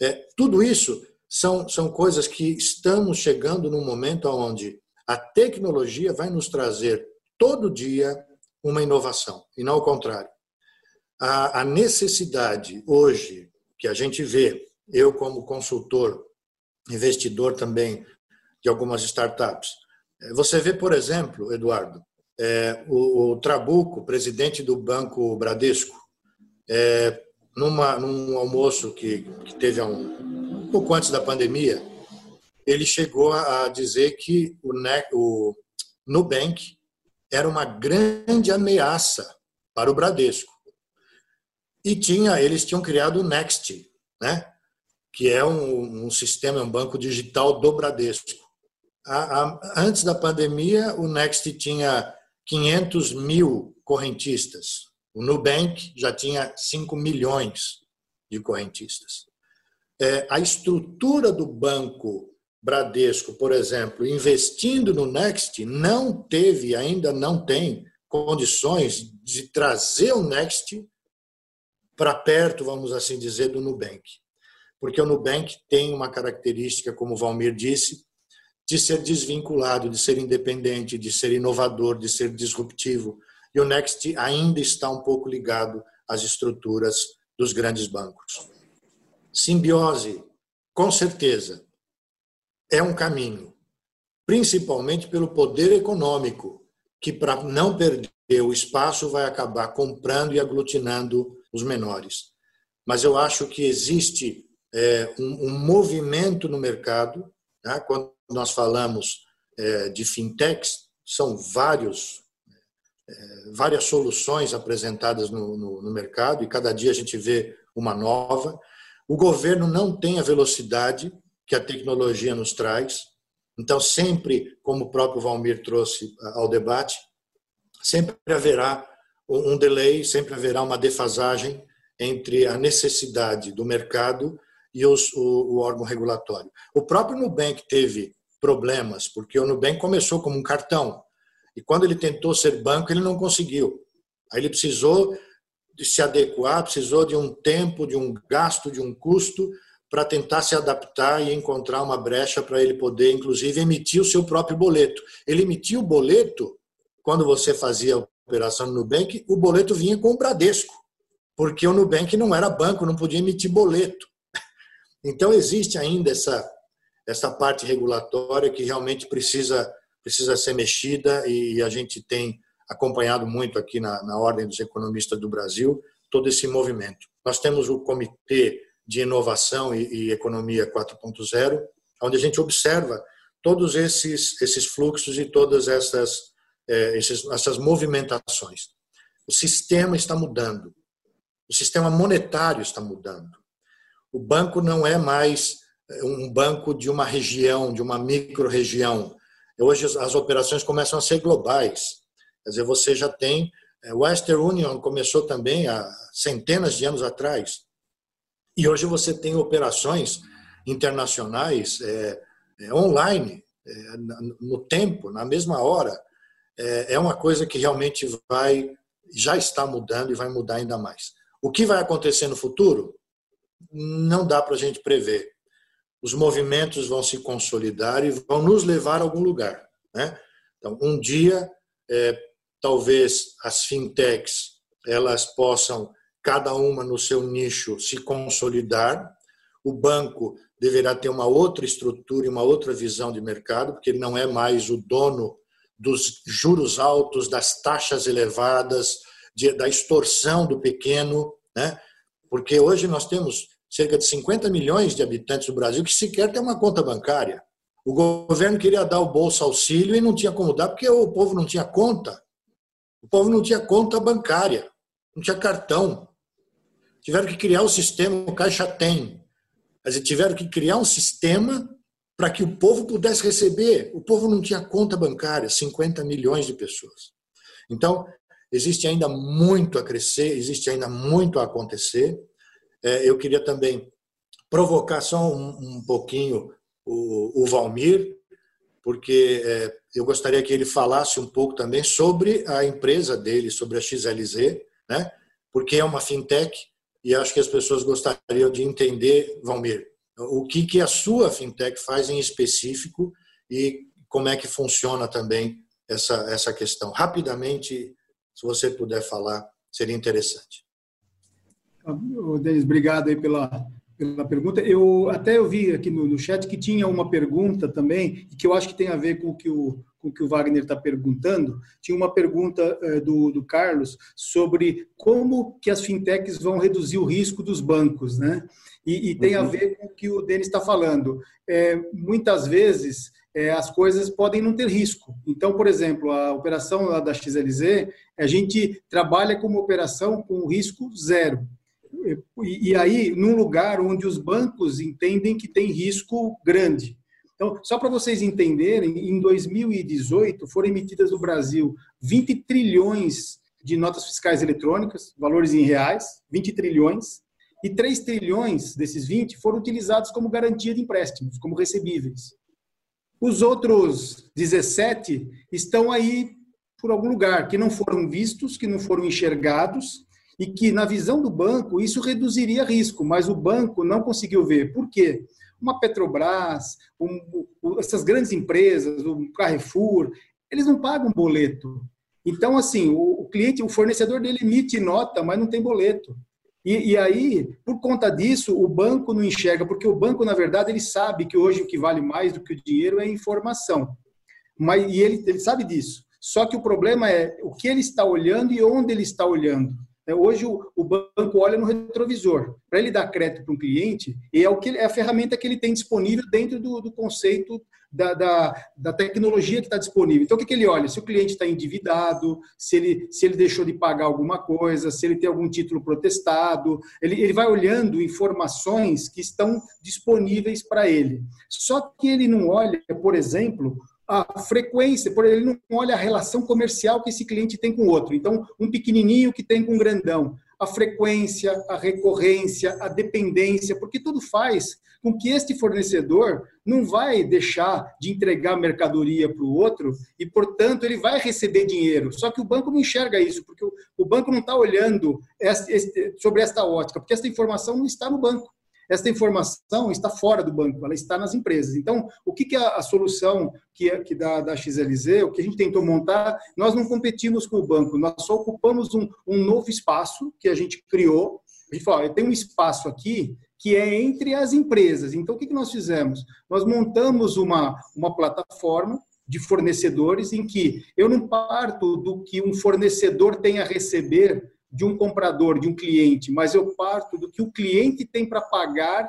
É, tudo isso são, são coisas que estamos chegando num momento onde a tecnologia vai nos trazer todo dia uma inovação, e não o contrário. A, necessidade hoje que a gente vê, eu como consultor, investidor também de algumas startups, é, você vê, por exemplo, Eduardo, é, o, o, Trabuco, presidente do Banco Bradesco, é, numa, num almoço que, que teve há um, um pouco antes da pandemia, ele chegou a dizer que o, o Nubank era uma grande ameaça para o Bradesco. E tinha, eles tinham criado o Next, né? que é um, um sistema, um banco digital do Bradesco. A, a, antes da pandemia, o Next tinha 500 mil correntistas. O Nubank já tinha 5 milhões de correntistas é, a estrutura do banco Bradesco, por exemplo, investindo no Next, não teve, ainda não tem condições de trazer o Next para perto, vamos assim dizer, do Nubank. Porque o Nubank tem uma característica, como o Valmir disse, de ser desvinculado, de ser independente, de ser inovador, de ser disruptivo. E o Next ainda está um pouco ligado às estruturas dos grandes bancos. Simbiose, com certeza, é um caminho, principalmente pelo poder econômico, que para não perder o espaço vai acabar comprando e aglutinando os menores. Mas eu acho que existe é, um, um, movimento no mercado, né? quando nós falamos é, de fintechs, são vários, é, várias soluções apresentadas no, no, no mercado e cada dia a gente vê uma nova. O governo não tem a velocidade que a tecnologia nos traz. Então, sempre, como o próprio Valmir trouxe ao debate, sempre haverá um delay, sempre haverá uma defasagem entre a necessidade do mercado e os, o, o, órgão regulatório. O próprio Nubank teve problemas, porque o Nubank começou como um cartão, e quando ele tentou ser banco, ele não conseguiu. Aí ele precisou de se adequar, precisou de um tempo, de um gasto, de um custo para tentar se adaptar e encontrar uma brecha para ele poder, inclusive, emitir o seu próprio boleto. Ele emitia o boleto, quando você fazia a operação no Nubank, o boleto vinha com o Bradesco, porque o Nubank não era banco, não podia emitir boleto. Então, existe ainda essa, essa parte regulatória que realmente precisa, precisa ser mexida e a gente tem acompanhado muito aqui na, na Ordem dos Economistas do Brasil todo esse movimento. Nós temos o Comitê de Inovação e, e Economia 4.0, onde a gente observa todos esses, esses fluxos e todas essas, é, esses, essas movimentações. O sistema está mudando, o sistema monetário está mudando. O banco não é mais é, um banco de uma região, de uma micro-região. Hoje as operações começam a ser globais. Quer dizer, você já tem. É, Western Union começou também há centenas de anos atrás. E hoje você tem operações internacionais é, é, online, é, no tempo, na mesma hora. É, é uma coisa que realmente vai, já está mudando e vai mudar ainda mais. O que vai acontecer no futuro? Não dá para a gente prever. Os movimentos vão se consolidar e vão nos levar a algum lugar. Né? Então, um dia é, talvez as fintechs elas possam cada uma no seu nicho se consolidar. O banco deverá ter uma outra estrutura e uma outra visão de mercado, porque ele não é mais o dono dos juros altos, das taxas elevadas, de, da extorsão do pequeno, né? Porque hoje nós temos cerca de 50 milhões de habitantes do Brasil que sequer têm uma conta bancária. O governo queria dar o bolsa auxílio e não tinha como dar porque o povo não tinha conta. O povo não tinha conta bancária, não tinha cartão. Tiveram que criar o sistema, o Caixa tem. Dizer, tiveram que criar um sistema para que o povo pudesse receber. O povo não tinha conta bancária, 50 milhões de pessoas. Então, existe ainda muito a crescer, existe ainda muito a acontecer. É, eu queria também provocar só um, um pouquinho o, o Valmir, porque é, eu gostaria que ele falasse um pouco também sobre a empresa dele, sobre a XLZ, né? porque é uma fintech e acho que as pessoas gostariam de entender, Valmir, o que, que a sua fintech faz em específico e como é que funciona também essa, essa questão. Rapidamente, se você puder falar, seria interessante. Denis, obrigado aí pela, pela pergunta. Eu até eu vi aqui no, no chat que tinha uma pergunta também, que eu acho que tem a ver com o que o, com o que o Wagner está perguntando, tinha uma pergunta eh, do, do Carlos sobre como que as fintechs vão reduzir o risco dos bancos, né? E, e tem uhum. a ver com o que o Denis está falando. É, muitas vezes é, as coisas podem não ter risco. Então, por exemplo, a operação da XLZ, a gente trabalha com uma operação com risco zero. E, e aí, num lugar onde os bancos entendem que tem risco grande. Então, só para vocês entenderem, em 2018 foram emitidas no Brasil 20 trilhões de notas fiscais eletrônicas, valores em reais, 20 trilhões, e 3 trilhões desses 20 foram utilizados como garantia de empréstimos, como recebíveis. Os outros 17 estão aí por algum lugar, que não foram vistos, que não foram enxergados, e que, na visão do banco, isso reduziria risco, mas o banco não conseguiu ver. Por quê? Uma Petrobras, um, essas grandes empresas, o Carrefour, eles não pagam boleto. Então, assim, o, o cliente, o fornecedor dele emite nota, mas não tem boleto. E, e, aí, por conta disso, o banco não enxerga, porque o banco, na verdade, ele sabe que hoje o que vale mais do que o dinheiro é informação. Mas, e ele, ele sabe disso. Só que o problema é o que ele está olhando e onde ele está olhando. É, hoje o, banco olha no retrovisor. Para ele dar crédito para um cliente, é, o que, é a ferramenta que ele tem disponível dentro do, do conceito da, da, da, tecnologia que está disponível. Então, o que, que ele olha? Se o cliente está endividado, se ele, se ele deixou de pagar alguma coisa, se ele tem algum título protestado, ele, ele vai olhando informações que estão disponíveis para ele. Só que ele não olha, por exemplo, a frequência, por ele não olha a relação comercial que esse cliente tem com o outro. Então, um pequenininho que tem com um grandão, a frequência, a recorrência, a dependência, porque tudo faz com que este fornecedor não vai deixar de entregar mercadoria para o outro e, portanto, ele vai receber dinheiro. Só que o banco não enxerga isso, porque o banco não está olhando sobre esta ótica, porque esta informação não está no banco. Esta informação está fora do banco, ela está nas empresas. Então, o que, que é a solução que, é, que da, da XLZ, o que a gente tentou montar, nós não competimos com o banco, nós só ocupamos um, um novo espaço que a gente criou. A gente falou, tem um espaço aqui que é entre as empresas. Então, o que, que nós fizemos? Nós montamos uma, uma plataforma de fornecedores em que eu não parto do que um fornecedor tem a receber de um comprador, de um cliente, mas eu parto do que o cliente tem para pagar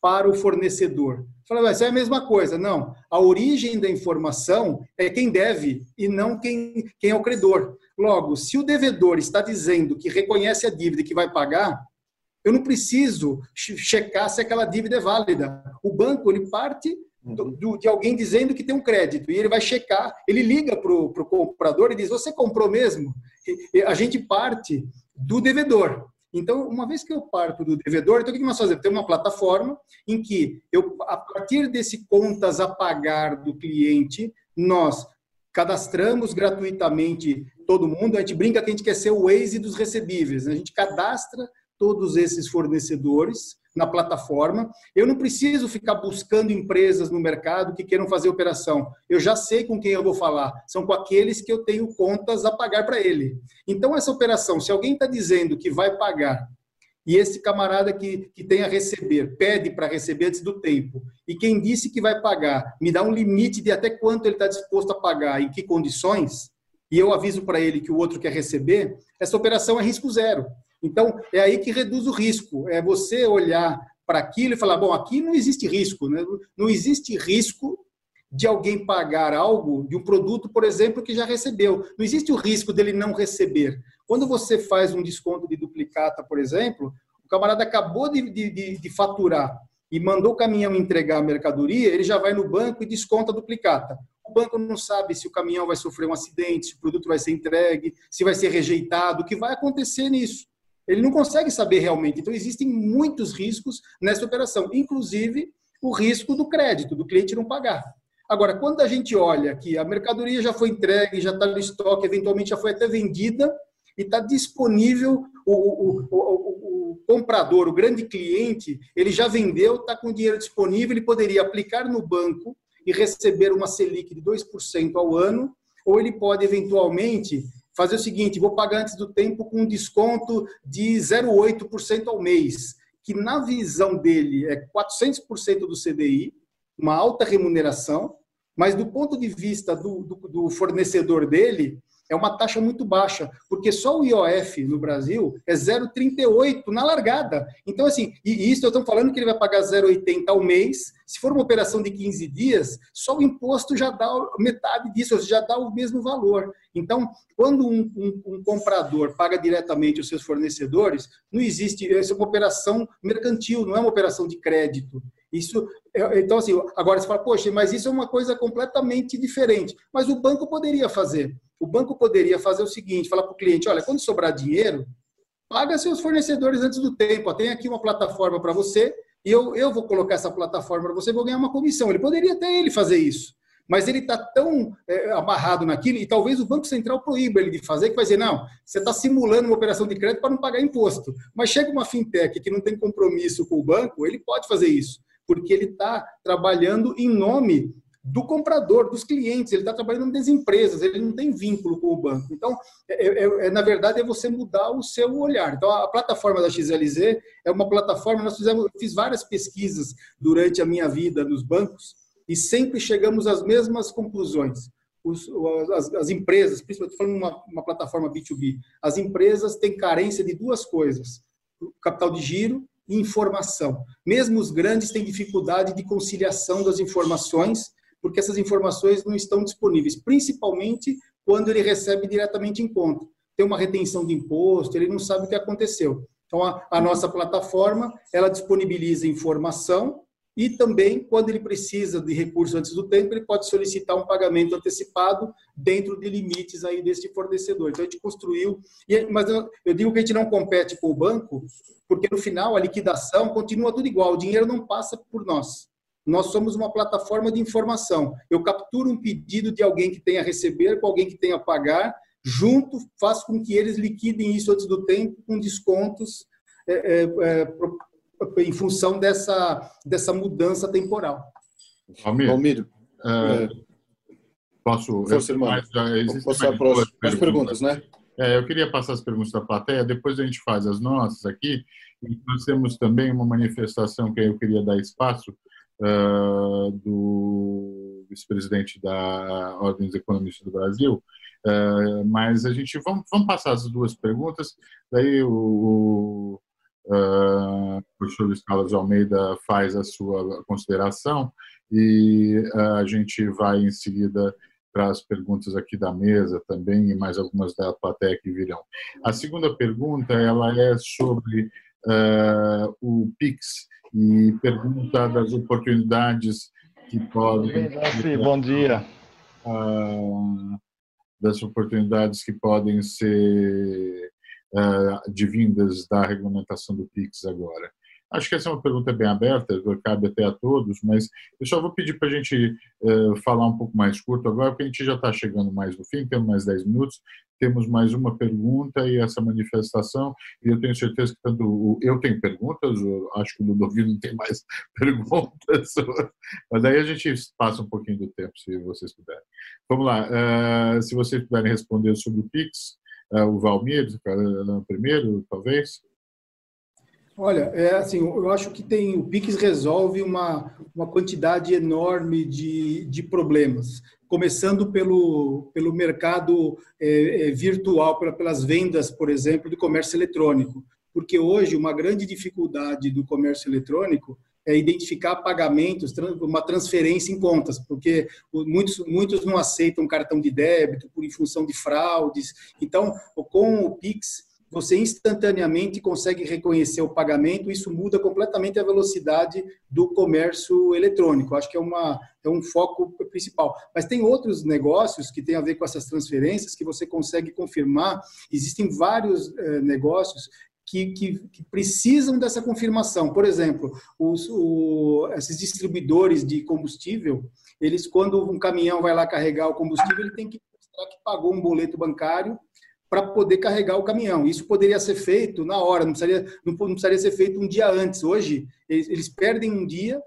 para o fornecedor. Fala, mas é a mesma coisa. Não, a origem da informação é quem deve e não quem, quem é o credor. Logo, se o devedor está dizendo que reconhece a dívida e que vai pagar, eu não preciso checar se aquela dívida é válida. O banco ele parte do, do, de alguém dizendo que tem um crédito e ele vai checar, ele liga para o comprador e diz: Você comprou mesmo? E a gente parte do devedor. Então, uma vez que eu parto do devedor, então o que nós fazemos? Tem uma plataforma em que eu, a partir desse contas a pagar do cliente, nós cadastramos gratuitamente todo mundo. A gente brinca que a gente quer ser o Waze dos recebíveis. Né? A gente cadastra todos esses fornecedores na plataforma. Eu não preciso ficar buscando empresas no mercado que queiram fazer operação. Eu já sei com quem eu vou falar. São com aqueles que eu tenho contas a pagar para ele. Então, essa operação, se alguém está dizendo que vai pagar e esse camarada que, que tem a receber pede para receber antes do tempo, e quem disse que vai pagar me dá um limite de até quanto ele está disposto a pagar, em que condições, e eu aviso para ele que o outro quer receber, essa operação é risco zero. Então, é aí que reduz o risco. É você olhar para aquilo e falar: bom, aqui não existe risco. Né? Não existe risco de alguém pagar algo de um produto, por exemplo, que já recebeu. Não existe o risco dele não receber. Quando você faz um desconto de duplicata, por exemplo, o camarada acabou de, de, de faturar e mandou o caminhão entregar a mercadoria, ele já vai no banco e desconta a duplicata. O banco não sabe se o caminhão vai sofrer um acidente, se o produto vai ser entregue, se vai ser rejeitado, o que vai acontecer nisso. Ele não consegue saber realmente. Então, existem muitos riscos nessa operação, inclusive o risco do crédito, do cliente não pagar. Agora, quando a gente olha que a mercadoria já foi entregue, já está no estoque, eventualmente já foi até vendida e está disponível, o, o, o, o, comprador, o grande cliente, ele já vendeu, está com dinheiro disponível, ele poderia aplicar no banco e receber uma Selic de 2% ao ano, ou ele pode eventualmente fazer o seguinte: vou pagar antes do tempo com um desconto de 0,8% ao mês, que na visão dele é 400% do CDI, uma alta remuneração, mas do ponto de vista do, do, do fornecedor dele, é uma taxa muito baixa, porque só o IOF no Brasil é 0,38 na largada. Então, assim, e isso eu estou falando que ele vai pagar 0,80 ao mês. Se for uma operação de 15 dias, só o imposto já dá metade disso, já dá o mesmo valor. Então, quando um, um, um comprador paga diretamente os seus fornecedores, não existe, essa é uma operação mercantil, não é uma operação de crédito. Isso, então assim, agora você fala, poxa, mas isso é uma coisa completamente diferente. Mas o banco poderia fazer. O banco poderia fazer o seguinte, falar para o cliente, olha, quando sobrar dinheiro, paga seus fornecedores antes do tempo. Tem aqui uma plataforma para você e eu, eu vou colocar essa plataforma para você, vou ganhar uma comissão. Ele poderia até ele fazer isso. Mas ele está tão é, amarrado naquilo, e talvez o Banco Central proíba ele de fazer, que vai dizer, não, você está simulando uma operação de crédito para não pagar imposto. Mas chega uma fintech que não tem compromisso com o banco, ele pode fazer isso porque ele está trabalhando em nome do comprador, dos clientes, ele está trabalhando nas empresas, ele não tem vínculo com o banco. Então, é, é, é, na verdade, é você mudar o seu olhar. Então, a plataforma da XLZ é uma plataforma, nós fizemos, fiz várias pesquisas durante a minha vida nos bancos e sempre chegamos às mesmas conclusões. Os, as, as, empresas, principalmente falando uma, uma plataforma B2B, as empresas têm carência de duas coisas: capital de giro informação. Mesmo os grandes têm dificuldade de conciliação das informações, porque essas informações não estão disponíveis, principalmente quando ele recebe diretamente em conta. Tem uma retenção de imposto, ele não sabe o que aconteceu. Então, a, a nossa plataforma, ela disponibiliza informação e também, quando ele precisa de recurso antes do tempo, ele pode solicitar um pagamento antecipado dentro de limites aí desse fornecedor. Então, a gente construiu, mas eu, digo que a gente não compete com o banco, porque no final a liquidação continua tudo igual, o dinheiro não passa por nós. Nós somos uma plataforma de informação. Eu capturo um pedido de alguém que tenha a receber com alguém que tenha a pagar, junto faço com que eles liquidem isso antes do tempo com descontos é, é, é, em função dessa, dessa mudança temporal. Almir, Almir é, posso... Força, irmão. Mais, Vamos passar para as perguntas, né? É, eu queria passar as perguntas da plateia, depois a gente faz as nossas aqui. E nós temos também uma manifestação que eu queria dar espaço uh, do vice-presidente da Ordem dos Economistas do Brasil, uh, mas a gente vamos, vamos passar as duas perguntas, daí o, Uh, o professor Luiz Carlos Almeida faz a sua consideração e uh, a gente vai em seguida para as perguntas aqui da mesa também e mais algumas da plateia que virão. A segunda pergunta ela é sobre uh, o Pix e pergunta das oportunidades que podem. Sim, bom dia. Uh, das oportunidades que podem ser advindas da regulamentação do PIX agora? Acho que essa é uma pergunta bem aberta, cabe até a todos, mas eu só vou pedir para a gente uh, falar um pouco mais curto agora, porque a gente já está chegando mais no fim, temos mais 10 minutos, temos mais uma pergunta e essa manifestação, e eu tenho certeza que tanto eu tenho perguntas, acho que o Ludovino tem mais perguntas, mas daí a gente passa um pouquinho do tempo, se vocês puderem. Vamos lá, uh, se vocês puderem responder sobre o PIX, o Valmir, primeiro, talvez. Olha, é assim, eu acho que tem o Pix resolve uma, uma quantidade enorme de, de problemas, começando pelo, pelo mercado é, é, virtual, pelas vendas, por exemplo, do comércio eletrônico. Porque hoje uma grande dificuldade do comércio eletrônico é identificar pagamentos, uma transferência em contas, porque muitos, muitos não aceitam cartão de débito por em função de fraudes. Então, com o Pix, você instantaneamente consegue reconhecer o pagamento, isso muda completamente a velocidade do comércio eletrônico. Acho que é, uma, é um foco principal. Mas tem outros negócios que têm a ver com essas transferências que você consegue confirmar. Existem vários eh, negócios que, que, que, precisam dessa confirmação. Por exemplo, os, o, esses distribuidores de combustível, eles, quando um caminhão vai lá carregar o combustível, ele tem que mostrar que pagou um boleto bancário para poder carregar o caminhão. Isso poderia ser feito na hora, não precisaria, não, não precisaria ser feito um dia antes. Hoje, eles, eles perdem um dia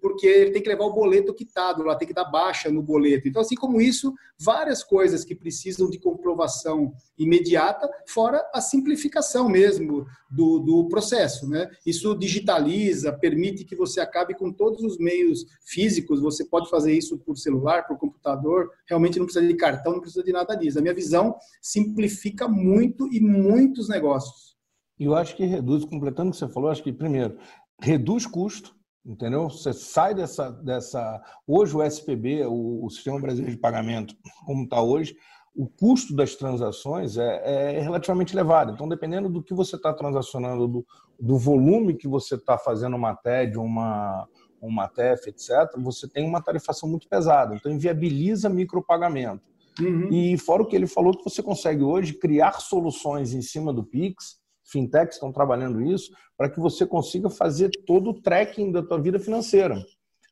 porque ele tem que levar o boleto quitado, lá tem que dar baixa no boleto. Então, assim como isso, várias coisas que precisam de comprovação imediata, fora a simplificação mesmo do, do processo. Né? Isso digitaliza, permite que você acabe com todos os meios físicos, você pode fazer isso por celular, por computador, realmente não precisa de cartão, não precisa de nada disso. A minha visão simplifica muito e muitos negócios. E eu acho que reduz, completando o que você falou, acho que, primeiro, reduz custo, entendeu? Você sai dessa, dessa... Hoje o SPB, o, o Sistema Brasileiro de Pagamento, como está hoje, o custo das transações é, é, relativamente elevado. Então, dependendo do que você está transacionando, do, do, volume que você está fazendo uma TED, uma, uma TEF, etc., você tem uma tarifação muito pesada. Então, inviabiliza micropagamento. Uhum. E fora o que ele falou, que você consegue hoje criar soluções em cima do Pix fintechs estão trabalhando isso, para que você consiga fazer todo o tracking da tua vida financeira.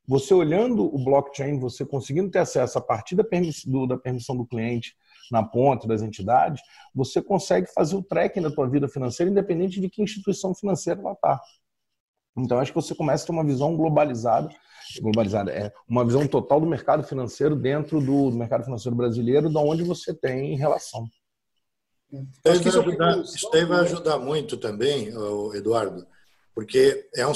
Você olhando o blockchain, você conseguindo ter acesso a partir da, permissão, da do cliente na ponta das entidades, você consegue fazer o tracking da tua vida financeira, independente de que instituição financeira ela está. Então, acho que você começa a ter uma visão globalizada, globalizada é uma visão total do mercado financeiro dentro do, do mercado financeiro brasileiro, de onde você tem relação. Acho que isso, ajudar, isso daí vai ajudar muito também, Eduardo, porque é um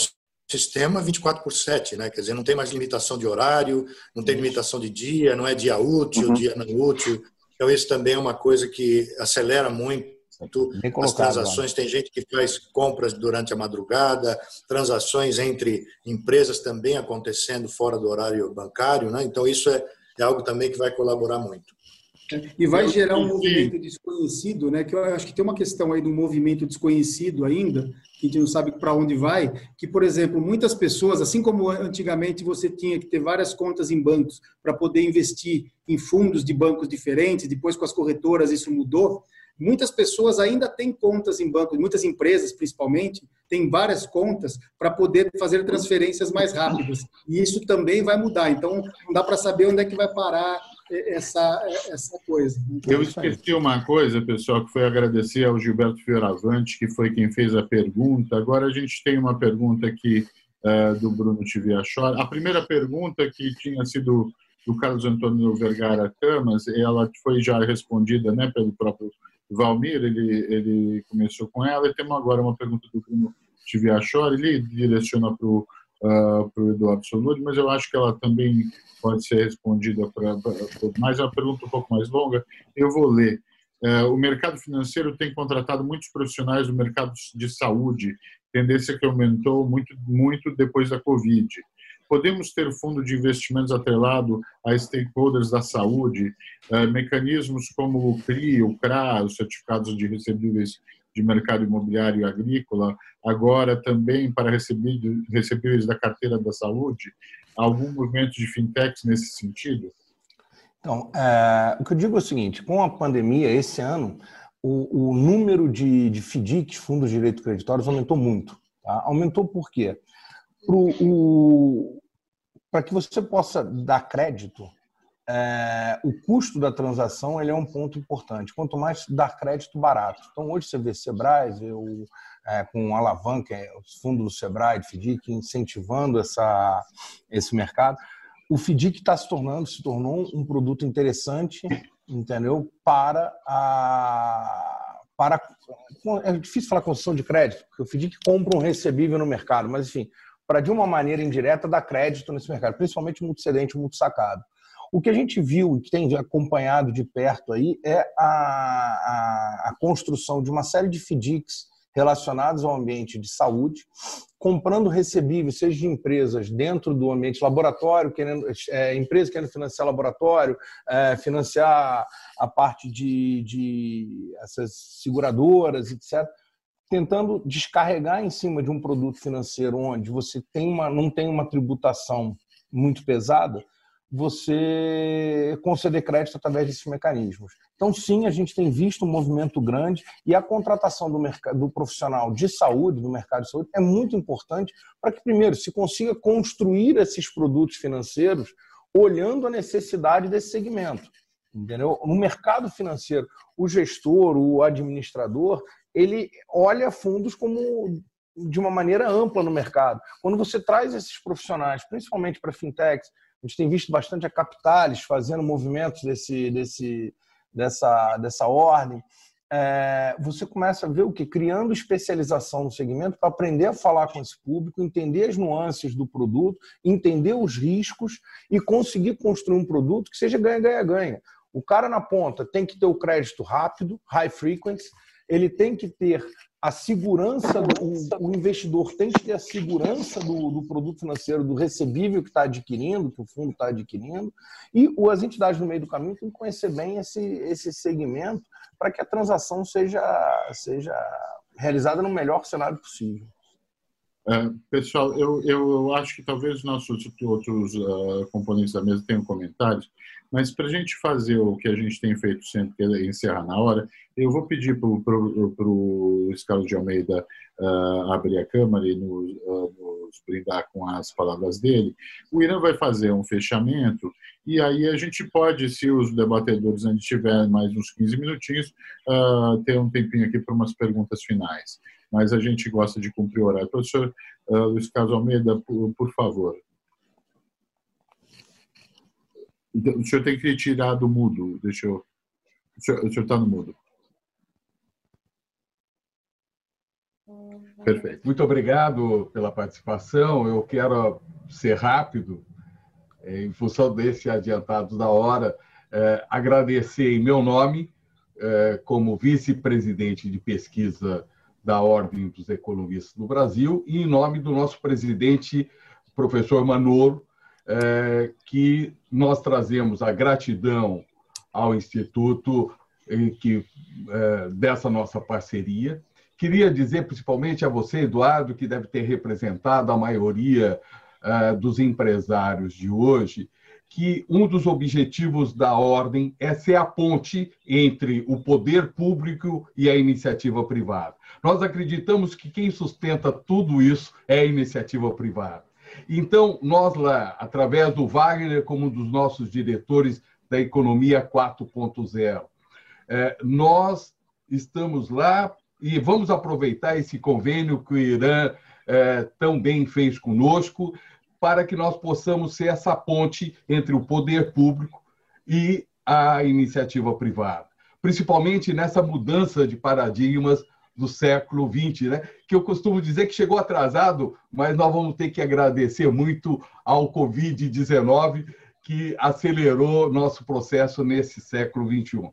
sistema 24 por 7, né? Quer dizer, não tem mais limitação de horário, não tem limitação de dia, não é dia útil, uhum. dia não útil. Então, isso também é uma coisa que acelera muito as transações. Tem gente que faz compras durante a madrugada, transações entre empresas também acontecendo fora do horário bancário, né? Então, isso é, é algo também que vai colaborar muito. E vai gerar um movimento desconhecido, né? Que eu acho que tem uma questão aí do movimento desconhecido ainda, que a gente não sabe para onde vai, que, por exemplo, muitas pessoas, assim como antigamente você tinha que ter várias contas em bancos para poder investir em fundos de bancos diferentes, depois com as corretoras isso mudou, muitas pessoas ainda têm contas em bancos, muitas empresas principalmente, têm várias contas para poder fazer transferências mais rápidas. E isso também vai mudar. Então, não dá para saber onde é que vai parar essa, essa coisa. Então, Eu esqueci uma coisa, pessoal, que foi agradecer ao Gilberto Fioravante, que foi quem fez a pergunta. Agora a gente tem uma pergunta aqui uh, do Bruno Tiviachor. A primeira pergunta que tinha sido do Carlos Antônio Vergara Camas, ela foi já respondida né, pelo próprio Valmir, ele, ele começou com ela, e temos agora uma pergunta do Bruno Tiviachor, ele direciona para o uh, o Eduardo Sonuri, mas eu acho que ela também pode ser respondida para mais uma pergunta um pouco mais longa. Eu vou ler. É, o mercado financeiro tem contratado muitos profissionais do mercado de saúde, tendência que aumentou muito, muito depois da Covid. Podemos ter fundo de investimentos atrelado a stakeholders da saúde, é, mecanismos como o CRI, o CRA, os certificados de recebíveis de mercado imobiliário e agrícola, agora também para recebíveis da carteira da saúde, algum movimento de fintechs nesse sentido? Então, é, o que eu digo é o seguinte: com a pandemia, esse ano, o, o número de, de FDICs, fundos de direito creditórios, aumentou muito. Tá? Aumentou por quê? Para que você possa dar crédito, é, o custo da transação ele é um ponto importante. Quanto mais dar crédito barato. Então, hoje você vê Sebrae, o, é, com alavanca, é, os fundos do Sebrae, FDIC, incentivando essa, esse mercado. O FDIC está se tornando, se tornou um produto interessante, entendeu? Para a. Para, é difícil falar construção de crédito, porque o FDIC compra um recebível no mercado, mas enfim, para de uma maneira indireta dar crédito nesse mercado, principalmente muito cedente, muito sacado. O que a gente viu e que tem acompanhado de perto aí é a, a, a construção de uma série de FDICs relacionados ao ambiente de saúde, comprando recebíveis, seja de empresas dentro do ambiente laboratório, querendo, é, empresas querendo financiar laboratório, é, financiar a parte de, de essas seguradoras, etc., tentando descarregar em cima de um produto financeiro onde você tem uma, não tem uma tributação muito pesada, você conceder crédito através desses mecanismos. Então, sim, a gente tem visto um movimento grande e a contratação do, do profissional de saúde, do mercado de saúde, é muito importante para que, primeiro, se consiga construir esses produtos financeiros olhando a necessidade desse segmento. Entendeu? No mercado financeiro, o gestor, o administrador, ele olha fundos como de uma maneira ampla no mercado. Quando você traz esses profissionais, principalmente para fintechs, a gente tem visto bastante a Capitalis fazendo movimentos desse, desse, dessa, dessa ordem. É, você começa a ver o que? Criando especialização no segmento para aprender a falar com esse público, entender as nuances do produto, entender os riscos e conseguir construir um produto que seja ganha-ganha-ganha. O cara na ponta tem que ter o crédito rápido, high frequency, ele tem que ter a segurança, do, o, o, investidor tem que ter a segurança do, do produto financeiro, do recebível que está adquirindo, que o fundo está adquirindo, e as entidades no meio do caminho têm que conhecer bem esse, esse segmento para que a transação seja, seja realizada no melhor cenário possível. É, pessoal, eu, eu acho que talvez nossos outros uh, componentes da mesa tenham comentários, mas para a gente fazer o que a gente tem feito sempre, que é encerrar na hora, eu vou pedir para o Carlos de Almeida uh, abrir a câmera e nos, uh, nos, brindar com as palavras dele. O Irã vai fazer um fechamento e aí a gente pode, se os debatedores ainda tiverem mais uns 15 minutinhos, ter um tempinho aqui para umas perguntas finais. Mas a gente gosta de cumprir o horário. Professor Luiz Carlos Almeida, por, por favor. Então, o senhor tem que tirar do mudo. Deixa eu. O senhor está no mudo. Perfeito. Muito obrigado pela participação. Eu quero ser rápido, é, em função desse adiantado da hora, é, agradecer em meu nome, é, como vice-presidente de pesquisa da Ordem dos Economistas do Brasil, e em nome do nosso presidente, professor Manoro, é, que nós trazemos a gratidão ao Instituto que, é, dessa nossa parceria. Queria dizer principalmente a você, Eduardo, que deve ter representado a maioria é, dos empresários de hoje, que um dos objetivos da ordem é ser a ponte entre o poder público e a iniciativa privada. Nós acreditamos que quem sustenta tudo isso é a iniciativa privada. Então, nós lá, através do Wagner, como um dos nossos diretores da Economia 4.0, é, nós estamos lá e vamos aproveitar esse convênio que o Irã é, tão bem fez conosco, para que nós possamos ser essa ponte entre o poder público e a iniciativa privada, principalmente nessa mudança de paradigmas do século XX, né? que eu costumo dizer que chegou atrasado, mas nós vamos ter que agradecer muito ao Covid-19, que acelerou nosso processo nesse século XXI.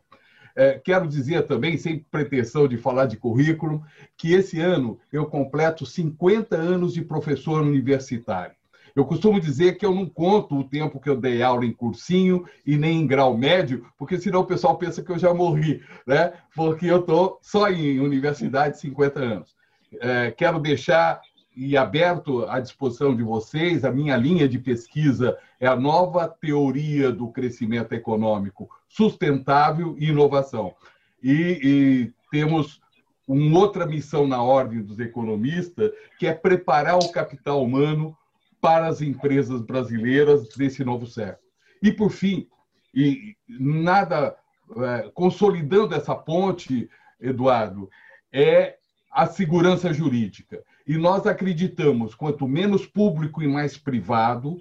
É, quero dizer também, sem pretensão de falar de currículo, que esse ano eu completo 50 anos de professor universitário. Eu costumo dizer que eu não conto o tempo que eu dei aula em cursinho e nem em grau médio, porque senão o pessoal pensa que eu já morri, né? Porque eu estou só em universidade 50 anos. É, quero deixar e aberto à disposição de vocês, a minha linha de pesquisa é a nova teoria do crescimento econômico sustentável e inovação. E, e temos uma outra missão na ordem dos economistas, que é preparar o capital humano para as empresas brasileiras desse novo século. E, por fim, e nada é, consolidando essa ponte, Eduardo, é a segurança jurídica. E nós acreditamos, quanto menos público e mais privado,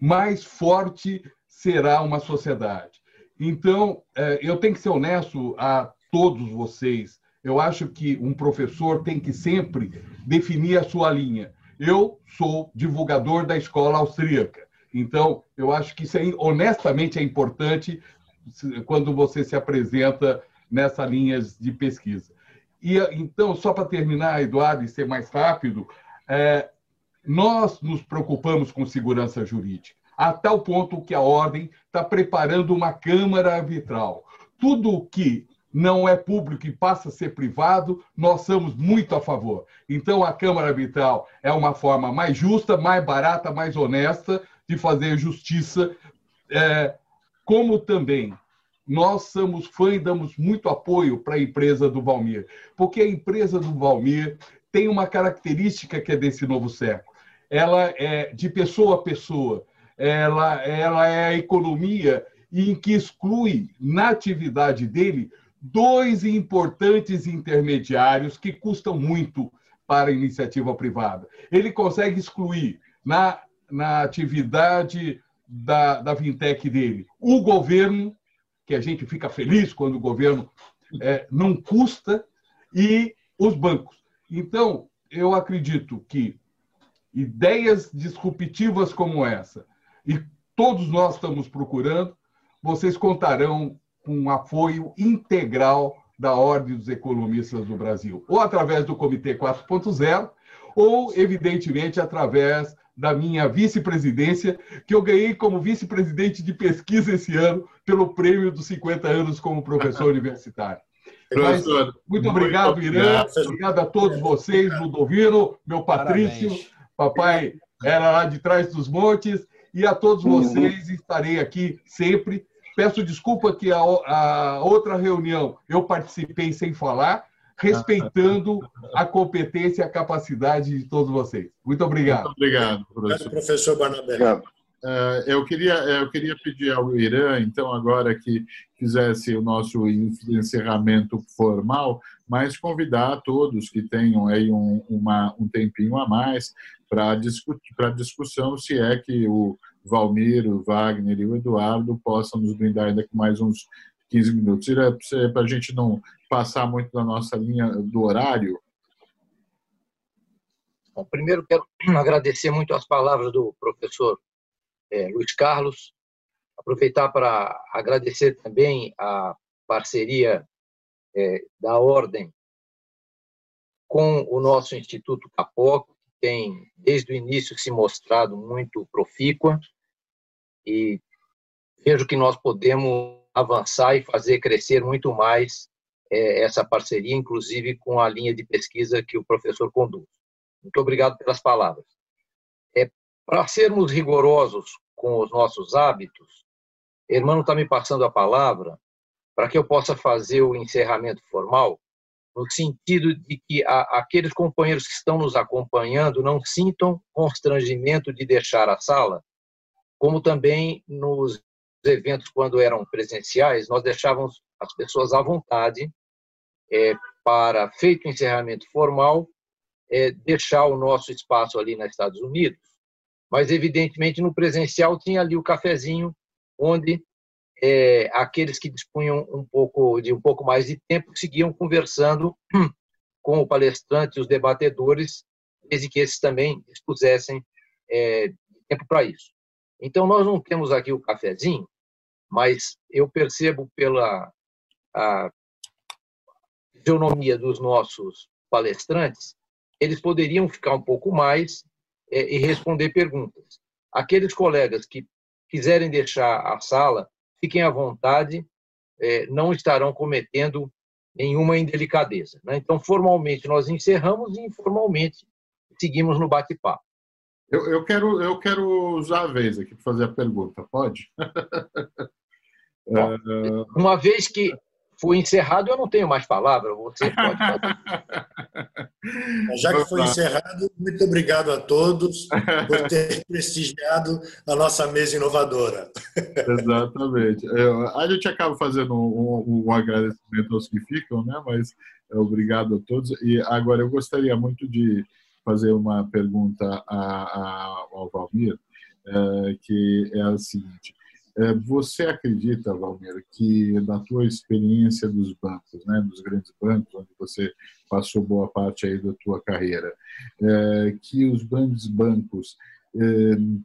mais forte será uma sociedade. Então, é, eu tenho que ser honesto a todos vocês. Eu acho que um professor tem que sempre definir a sua linha. Eu sou divulgador da escola austríaca. Então, eu acho que isso, é, honestamente, é importante quando você se apresenta nessa linha de pesquisa. E, então, só para terminar, Eduardo, e ser mais rápido, é, nós nos preocupamos com segurança jurídica, a tal ponto que a Ordem está preparando uma Câmara Arbitral. Tudo que não é público e passa a ser privado, nós somos muito a favor. Então, a Câmara Arbitral é uma forma mais justa, mais barata, mais honesta de fazer justiça é, como também nós somos fã e damos muito apoio para a empresa do Valmir, porque a empresa do Valmir tem uma característica que é desse novo século. Ela é de pessoa a pessoa, ela, ela é a economia em que exclui na atividade dele dois importantes intermediários que custam muito para a iniciativa privada. Ele consegue excluir na, na atividade da, da Vintec dele o governo, que a gente fica feliz quando o governo é, não custa, e os bancos. Então, eu acredito que ideias disruptivas como essa, e todos nós estamos procurando, vocês contarão com um apoio integral da Ordem dos Economistas do Brasil, ou através do Comitê 4.0, ou, evidentemente, através da minha vice-presidência, que eu ganhei como vice-presidente de pesquisa esse ano pelo prêmio dos 50 anos como professor universitário. Mas, muito obrigado, muito Irã. Obrigado a todos vocês, Ludovino, meu Patrício, Parabéns. papai era lá de trás dos montes, e a todos vocês estarei aqui sempre. Peço desculpa que a, a outra reunião eu participei sem falar, respeitando a competência e a capacidade de todos vocês. Muito obrigado. Muito obrigado, professor. professor Barnabé. Uh, eu queria eu queria pedir ao Irã então agora que fizesse o nosso encerramento formal mas convidar todos que tenham aí um, uma, um tempinho a mais para discutir para discussão se é que o Valmir, o Wagner e o Eduardo possam nos brindar ainda com mais uns 15 minutos. Para a gente não passar muito da nossa linha do horário? Bom, primeiro, quero agradecer muito as palavras do professor é, Luiz Carlos, aproveitar para agradecer também a parceria é, da Ordem com o nosso Instituto Capoco, que tem, desde o início, se mostrado muito profícua, e vejo que nós podemos avançar e fazer crescer muito mais é, essa parceria, inclusive com a linha de pesquisa que o professor conduz. Muito obrigado pelas palavras. É, Para sermos rigorosos com os nossos hábitos, o irmão está me passando a palavra para que eu possa fazer o encerramento formal, no sentido de que a, aqueles companheiros que estão nos acompanhando não sintam constrangimento de deixar a sala, como também nos eventos, quando eram presenciais, nós deixávamos as pessoas à vontade é, para, feito o encerramento formal, é, deixar o nosso espaço ali nos Estados Unidos. Mas, evidentemente, no presencial tinha ali o cafezinho, onde é, aqueles que dispunham um pouco de um pouco mais de tempo seguiam conversando com o palestrante os debatedores, desde que esses também dispusessem é, tempo para isso. Então, nós não temos aqui o cafezinho, mas eu percebo pela a fisionomia dos nossos palestrantes, eles poderiam ficar um pouco mais é, e responder perguntas. Aqueles colegas que quiserem deixar a sala, fiquem à vontade, é, não estarão cometendo nenhuma indelicadeza. Né? Então, formalmente, nós encerramos e informalmente seguimos no bate-papo. Eu, eu, quero, eu quero usar a vez aqui para fazer a pergunta, pode? Bom, uma vez que foi encerrado, eu não tenho mais palavra, você pode fazer. Já que foi encerrado, muito obrigado a todos por ter prestigiado a nossa mesa inovadora. Exatamente. A gente acaba fazendo um, um agradecimento aos que ficam, né? mas obrigado a todos. E agora eu gostaria muito de fazer uma pergunta a, a, ao Valmir, é, que é a seguinte. É, você acredita, Valmir, que na tua experiência dos bancos, né, dos grandes bancos, onde você passou boa parte aí da tua carreira, é, que os grandes bancos, é,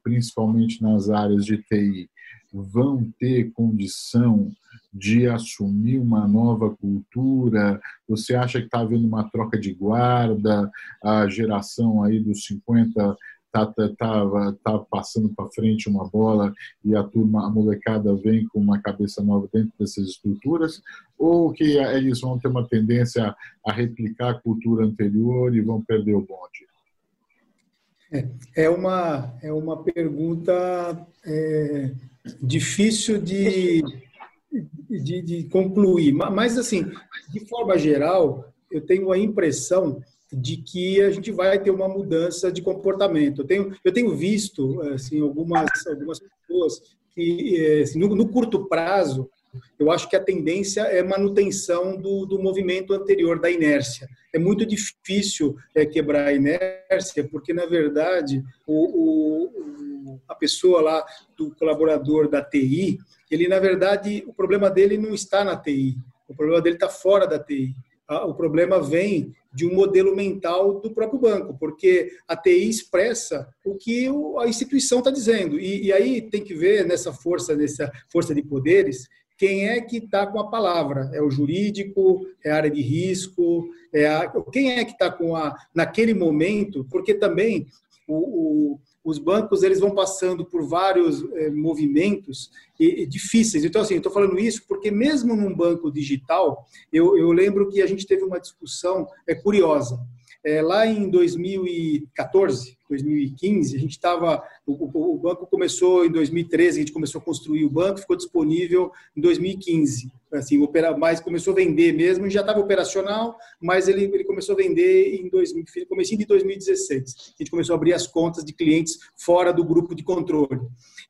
principalmente nas áreas de TI, vão ter condição de assumir uma nova cultura? Você acha que está havendo uma troca de guarda? A geração aí dos 50 está tá, tá, tá passando para frente uma bola e a turma, a molecada vem com uma cabeça nova dentro dessas estruturas? Ou que eles vão ter uma tendência a replicar a cultura anterior e vão perder o bonde? É, é uma, é uma pergunta é difícil de, de, de concluir. Mas, assim, de forma geral, eu tenho a impressão de que a gente vai ter uma mudança de comportamento. Eu tenho, eu tenho visto assim, algumas, algumas pessoas que, assim, no, no, curto prazo, eu acho que a tendência é manutenção do, do movimento anterior, da inércia. É muito difícil é, quebrar a inércia, porque, na verdade, o, o, a pessoa lá, do colaborador da TI, ele, na verdade, o problema dele não está na TI, o problema dele está fora da TI. O problema vem de um modelo mental do próprio banco, porque a TI expressa o que a instituição está dizendo. E, e, aí tem que ver nessa força, nessa força de poderes, quem é que está com a palavra? É o jurídico? É a área de risco? É a, quem é que está com a naquele momento? Porque também o, o, os bancos eles vão passando por vários é, movimentos e, e difíceis. Então, assim, estou falando isso porque mesmo num banco digital, eu, eu lembro que a gente teve uma discussão é, curiosa. É, lá em 2014, 2015, a gente estava, o, o, banco começou em 2013, a gente começou a construir o banco, ficou disponível em 2015, assim, opera, mas começou a vender mesmo, já estava operacional, mas ele, ele começou a vender em 2000, comecinho de 2016. A gente começou a abrir as contas de clientes fora do grupo de controle.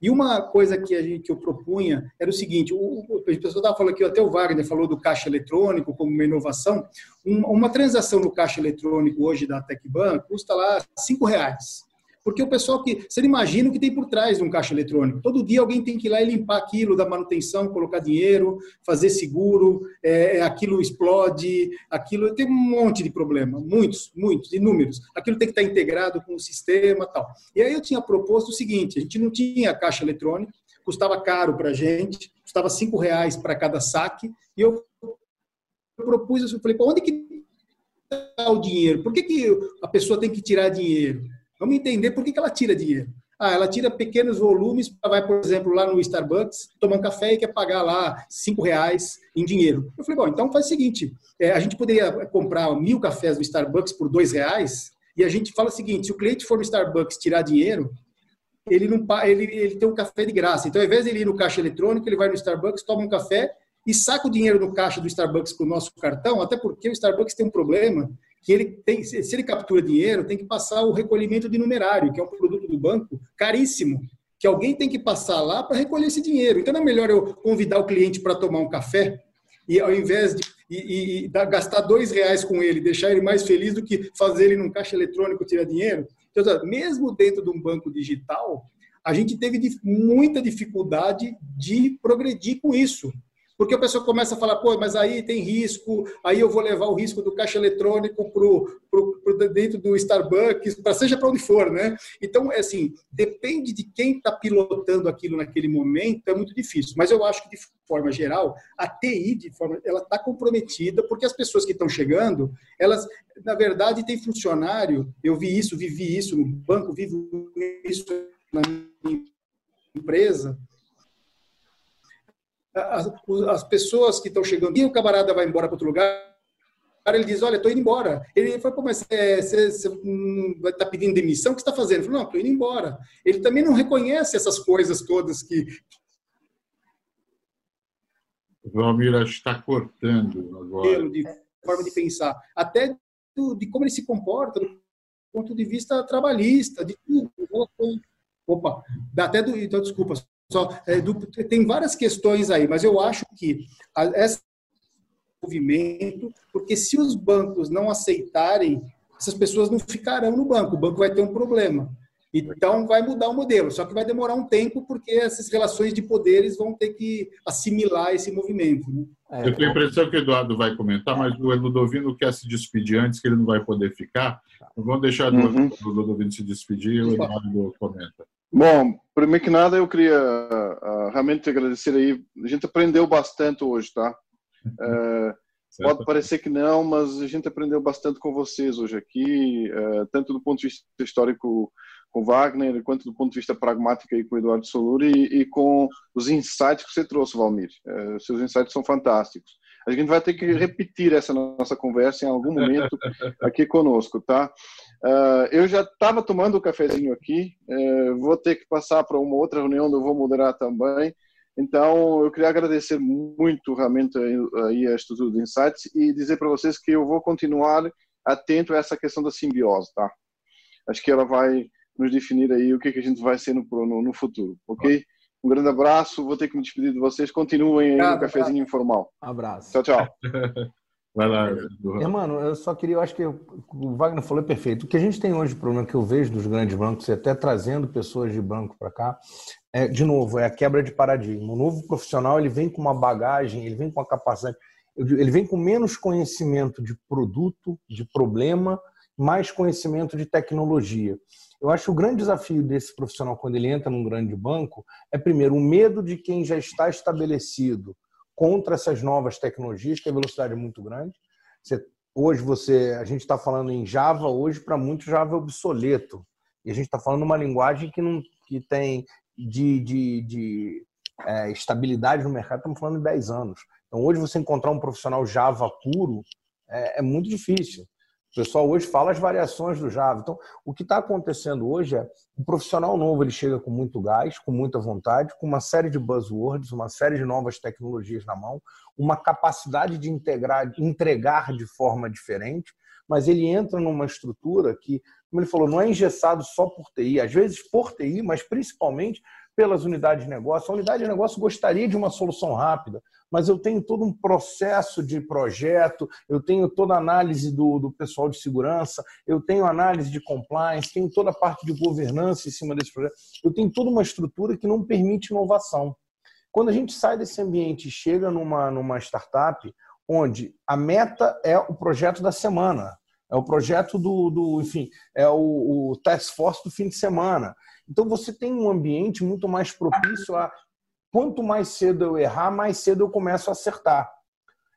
E uma coisa que, a gente, que eu propunha era o seguinte: o, o, estava falando aqui, até o Wagner falou do caixa eletrônico como uma inovação. Um, uma transação no caixa eletrônico hoje da TecBank custa lá cinco reais. Porque o pessoal que. Você imagina o que tem por trás de um caixa eletrônico. Todo dia alguém tem que ir lá e limpar aquilo da manutenção, colocar dinheiro, fazer seguro, é, aquilo explode, aquilo. Tem um monte de problema, muitos, muitos, inúmeros. Aquilo tem que estar integrado com o sistema tal. E aí eu tinha proposto o seguinte: a gente não tinha caixa eletrônico, custava caro para a gente, custava cinco reais para cada saque, e eu propus, eu falei, onde que está o dinheiro? Por que, que a pessoa tem que tirar dinheiro? Vamos entender por que, ela tira dinheiro. Ah, ela tira pequenos volumes, vai, por exemplo, lá no Starbucks, tomar um café e quer pagar lá cinco reais em dinheiro. Eu falei, bom, então faz o seguinte, é, a gente poderia comprar mil cafés no Starbucks por dois reais, e a gente fala o seguinte, se o cliente for no Starbucks tirar dinheiro, ele não ele, ele tem um café de graça. Então, ao invés de ele ir no caixa eletrônico, ele vai no Starbucks, toma um café e saca o dinheiro no caixa do Starbucks com o nosso cartão, até porque o Starbucks tem um problema que ele tem, se ele captura dinheiro, tem que passar o recolhimento de numerário, que é um produto do banco caríssimo, que alguém tem que passar lá para recolher esse dinheiro. Então não é melhor eu convidar o cliente para tomar um café e ao invés de e, e, e gastar dois reais com ele, deixar ele mais feliz do que fazer ele num caixa eletrônico tirar dinheiro. Então, mesmo dentro de um banco digital, a gente teve muita dificuldade de progredir com isso. Porque a pessoa começa a falar, pô, mas aí tem risco, aí eu vou levar o risco do caixa eletrônico para dentro do Starbucks, para seja para onde for, né? Então, é assim, depende de quem está pilotando aquilo naquele momento, é muito difícil. Mas eu acho que, de forma geral, a TI, de forma, ela está comprometida, porque as pessoas que estão chegando, elas, na verdade, têm funcionário, eu vi isso, vivi isso no banco, vivo isso na minha empresa, as, as pessoas que estão chegando, e o camarada vai embora para outro lugar, ele diz, olha, estou indo embora. Ele foi, pô, mas você, você vai estar tá pedindo demissão? O que você está fazendo? Ele falou, não, estou indo embora. Ele também não reconhece essas coisas todas que... Valmir está cortando agora. De forma de pensar. Até do, de como ele se comporta, do ponto de vista trabalhista, de tudo. Opa, até do... Então, desculpa, só, é, do, tem várias questões aí, mas eu acho que a, esse movimento, porque se os bancos não aceitarem, essas pessoas não ficarão no banco, o banco vai ter um problema. Então, vai mudar o modelo, só que vai demorar um tempo, porque essas relações de poderes vão ter que assimilar esse movimento. Né? É, eu tenho a impressão que o Eduardo vai comentar, mas o Ludovino quer se despedir antes, que ele não vai poder ficar. Vamos deixar uhum. o Ludovino se despedir e o Eduardo comenta. Bom, primeiro que nada, eu queria uh, realmente agradecer aí. A gente aprendeu bastante hoje, tá? Uh, pode parecer que não, mas a gente aprendeu bastante com vocês hoje aqui, uh, tanto do ponto de vista histórico com Wagner, quanto do ponto de vista pragmático aí com o Eduardo Soluri e, e com os insights que você trouxe, Valmir. seus insights são fantásticos. A gente vai ter que repetir essa nossa conversa em algum momento aqui conosco, tá? Uh, eu já estava tomando o um cafezinho aqui, uh, vou ter que passar para uma outra reunião eu vou moderar também. Então, eu queria agradecer muito realmente aí a Estrutura de Insights e dizer para vocês que eu vou continuar atento a essa questão da simbiose, tá? Acho que ela vai nos definir aí o que, que a gente vai ser no, no, no futuro, ok? Um grande abraço, vou ter que me despedir de vocês. Continuem aí no cafezinho informal. Abraço. Tchau, tchau. Vai lá. Mano, eu só queria, eu acho que o Wagner falou é perfeito. O que a gente tem hoje, o problema que eu vejo dos grandes bancos, e até trazendo pessoas de banco para cá, é, de novo, é a quebra de paradigma. O novo profissional, ele vem com uma bagagem, ele vem com a capacidade, ele vem com menos conhecimento de produto, de problema, mais conhecimento de tecnologia. Eu acho que o grande desafio desse profissional quando ele entra num grande banco é, primeiro, o medo de quem já está estabelecido contra essas novas tecnologias, que a velocidade é muito grande. Você, hoje você, a gente está falando em Java, hoje para muitos Java é obsoleto. E a gente está falando uma linguagem que não que tem de, de, de é, estabilidade no mercado, estamos falando de 10 anos. Então hoje você encontrar um profissional Java puro é, é muito difícil. O pessoal hoje fala as variações do Java. Então, o que está acontecendo hoje é o profissional novo ele chega com muito gás, com muita vontade, com uma série de buzzwords, uma série de novas tecnologias na mão, uma capacidade de integrar, entregar de forma diferente, mas ele entra numa estrutura que, como ele falou, não é engessado só por TI, às vezes por TI, mas principalmente pelas unidades de negócio. A unidade de negócio gostaria de uma solução rápida, mas eu tenho todo um processo de projeto, eu tenho toda a análise do, do pessoal de segurança, eu tenho análise de compliance, tenho toda a parte de governança em cima desse projeto, eu tenho toda uma estrutura que não permite inovação. Quando a gente sai desse ambiente e chega numa, numa startup, onde a meta é o projeto da semana, é o projeto do, do enfim, é o, o task force do fim de semana. Então você tem um ambiente muito mais propício a quanto mais cedo eu errar, mais cedo eu começo a acertar.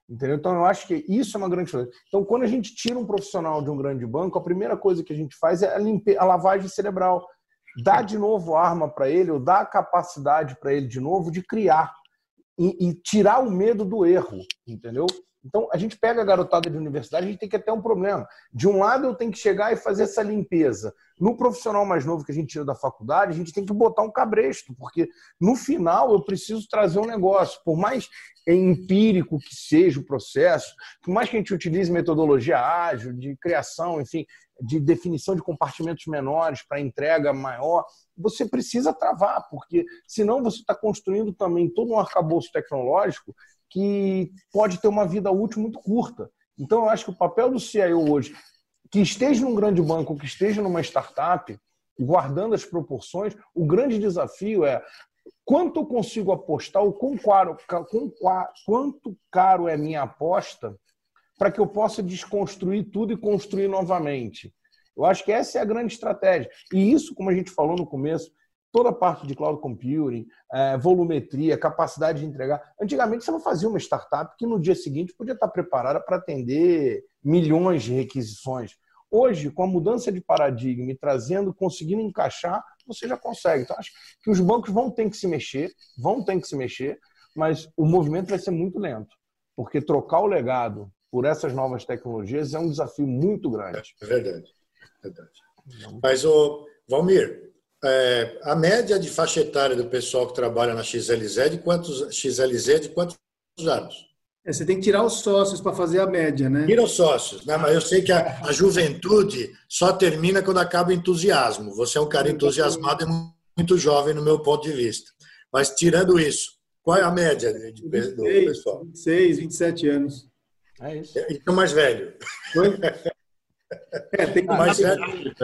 Entendeu? Então, eu acho que isso é uma grande coisa. Então, quando a gente tira um profissional de um grande banco, a primeira coisa que a gente faz é a, limpe... a lavagem cerebral. Dá de novo arma para ele, ou dá a capacidade para ele de novo de criar e, e, tirar o medo do erro, entendeu? Então, a gente pega a garotada de universidade, a gente tem que ter um problema. De um lado, eu tenho que chegar e fazer essa limpeza. No profissional mais novo que a gente tira da faculdade, a gente tem que botar um cabresto, porque no final eu preciso trazer um negócio. Por mais empírico que seja o processo, por mais que a gente utilize metodologia ágil, de criação, enfim, de definição de compartimentos menores para entrega maior, você precisa travar, porque senão você está construindo também todo um arcabouço tecnológico que pode ter uma vida útil muito curta. Então, eu acho que o papel do CIO hoje, que esteja num grande banco, que esteja numa startup, guardando as proporções, o grande desafio é quanto eu consigo apostar, o quão caro, quanto caro é minha aposta para que eu possa desconstruir tudo e construir novamente. Eu acho que essa é a grande estratégia. E isso, como a gente falou no começo, toda a parte de cloud computing, é, volumetria, capacidade de entregar. Antigamente você não fazia uma startup que no dia seguinte podia estar preparada para atender milhões de requisições. Hoje, com a mudança de paradigma e trazendo, conseguindo encaixar, você já consegue. Então, acho que os bancos vão ter que se mexer, vão ter que se mexer, mas o movimento vai ser muito lento, porque trocar o legado por essas novas tecnologias é um desafio muito grande. É verdade. É verdade. Mas, o Valmir, é, a média de faixa etária do pessoal que trabalha na XLZ é de quantos XLZ é de quantos anos? É, você tem que tirar os sócios para fazer a média, né? Tira os sócios, né? Mas eu sei que a, a, juventude só termina quando acaba o entusiasmo. Você é um cara entusiasmado e muito jovem no meu ponto de vista. Mas tirando isso, qual é a média de, do 26, pessoal? 26, 27 anos. É isso. Então mais velho. É, tem mais velho.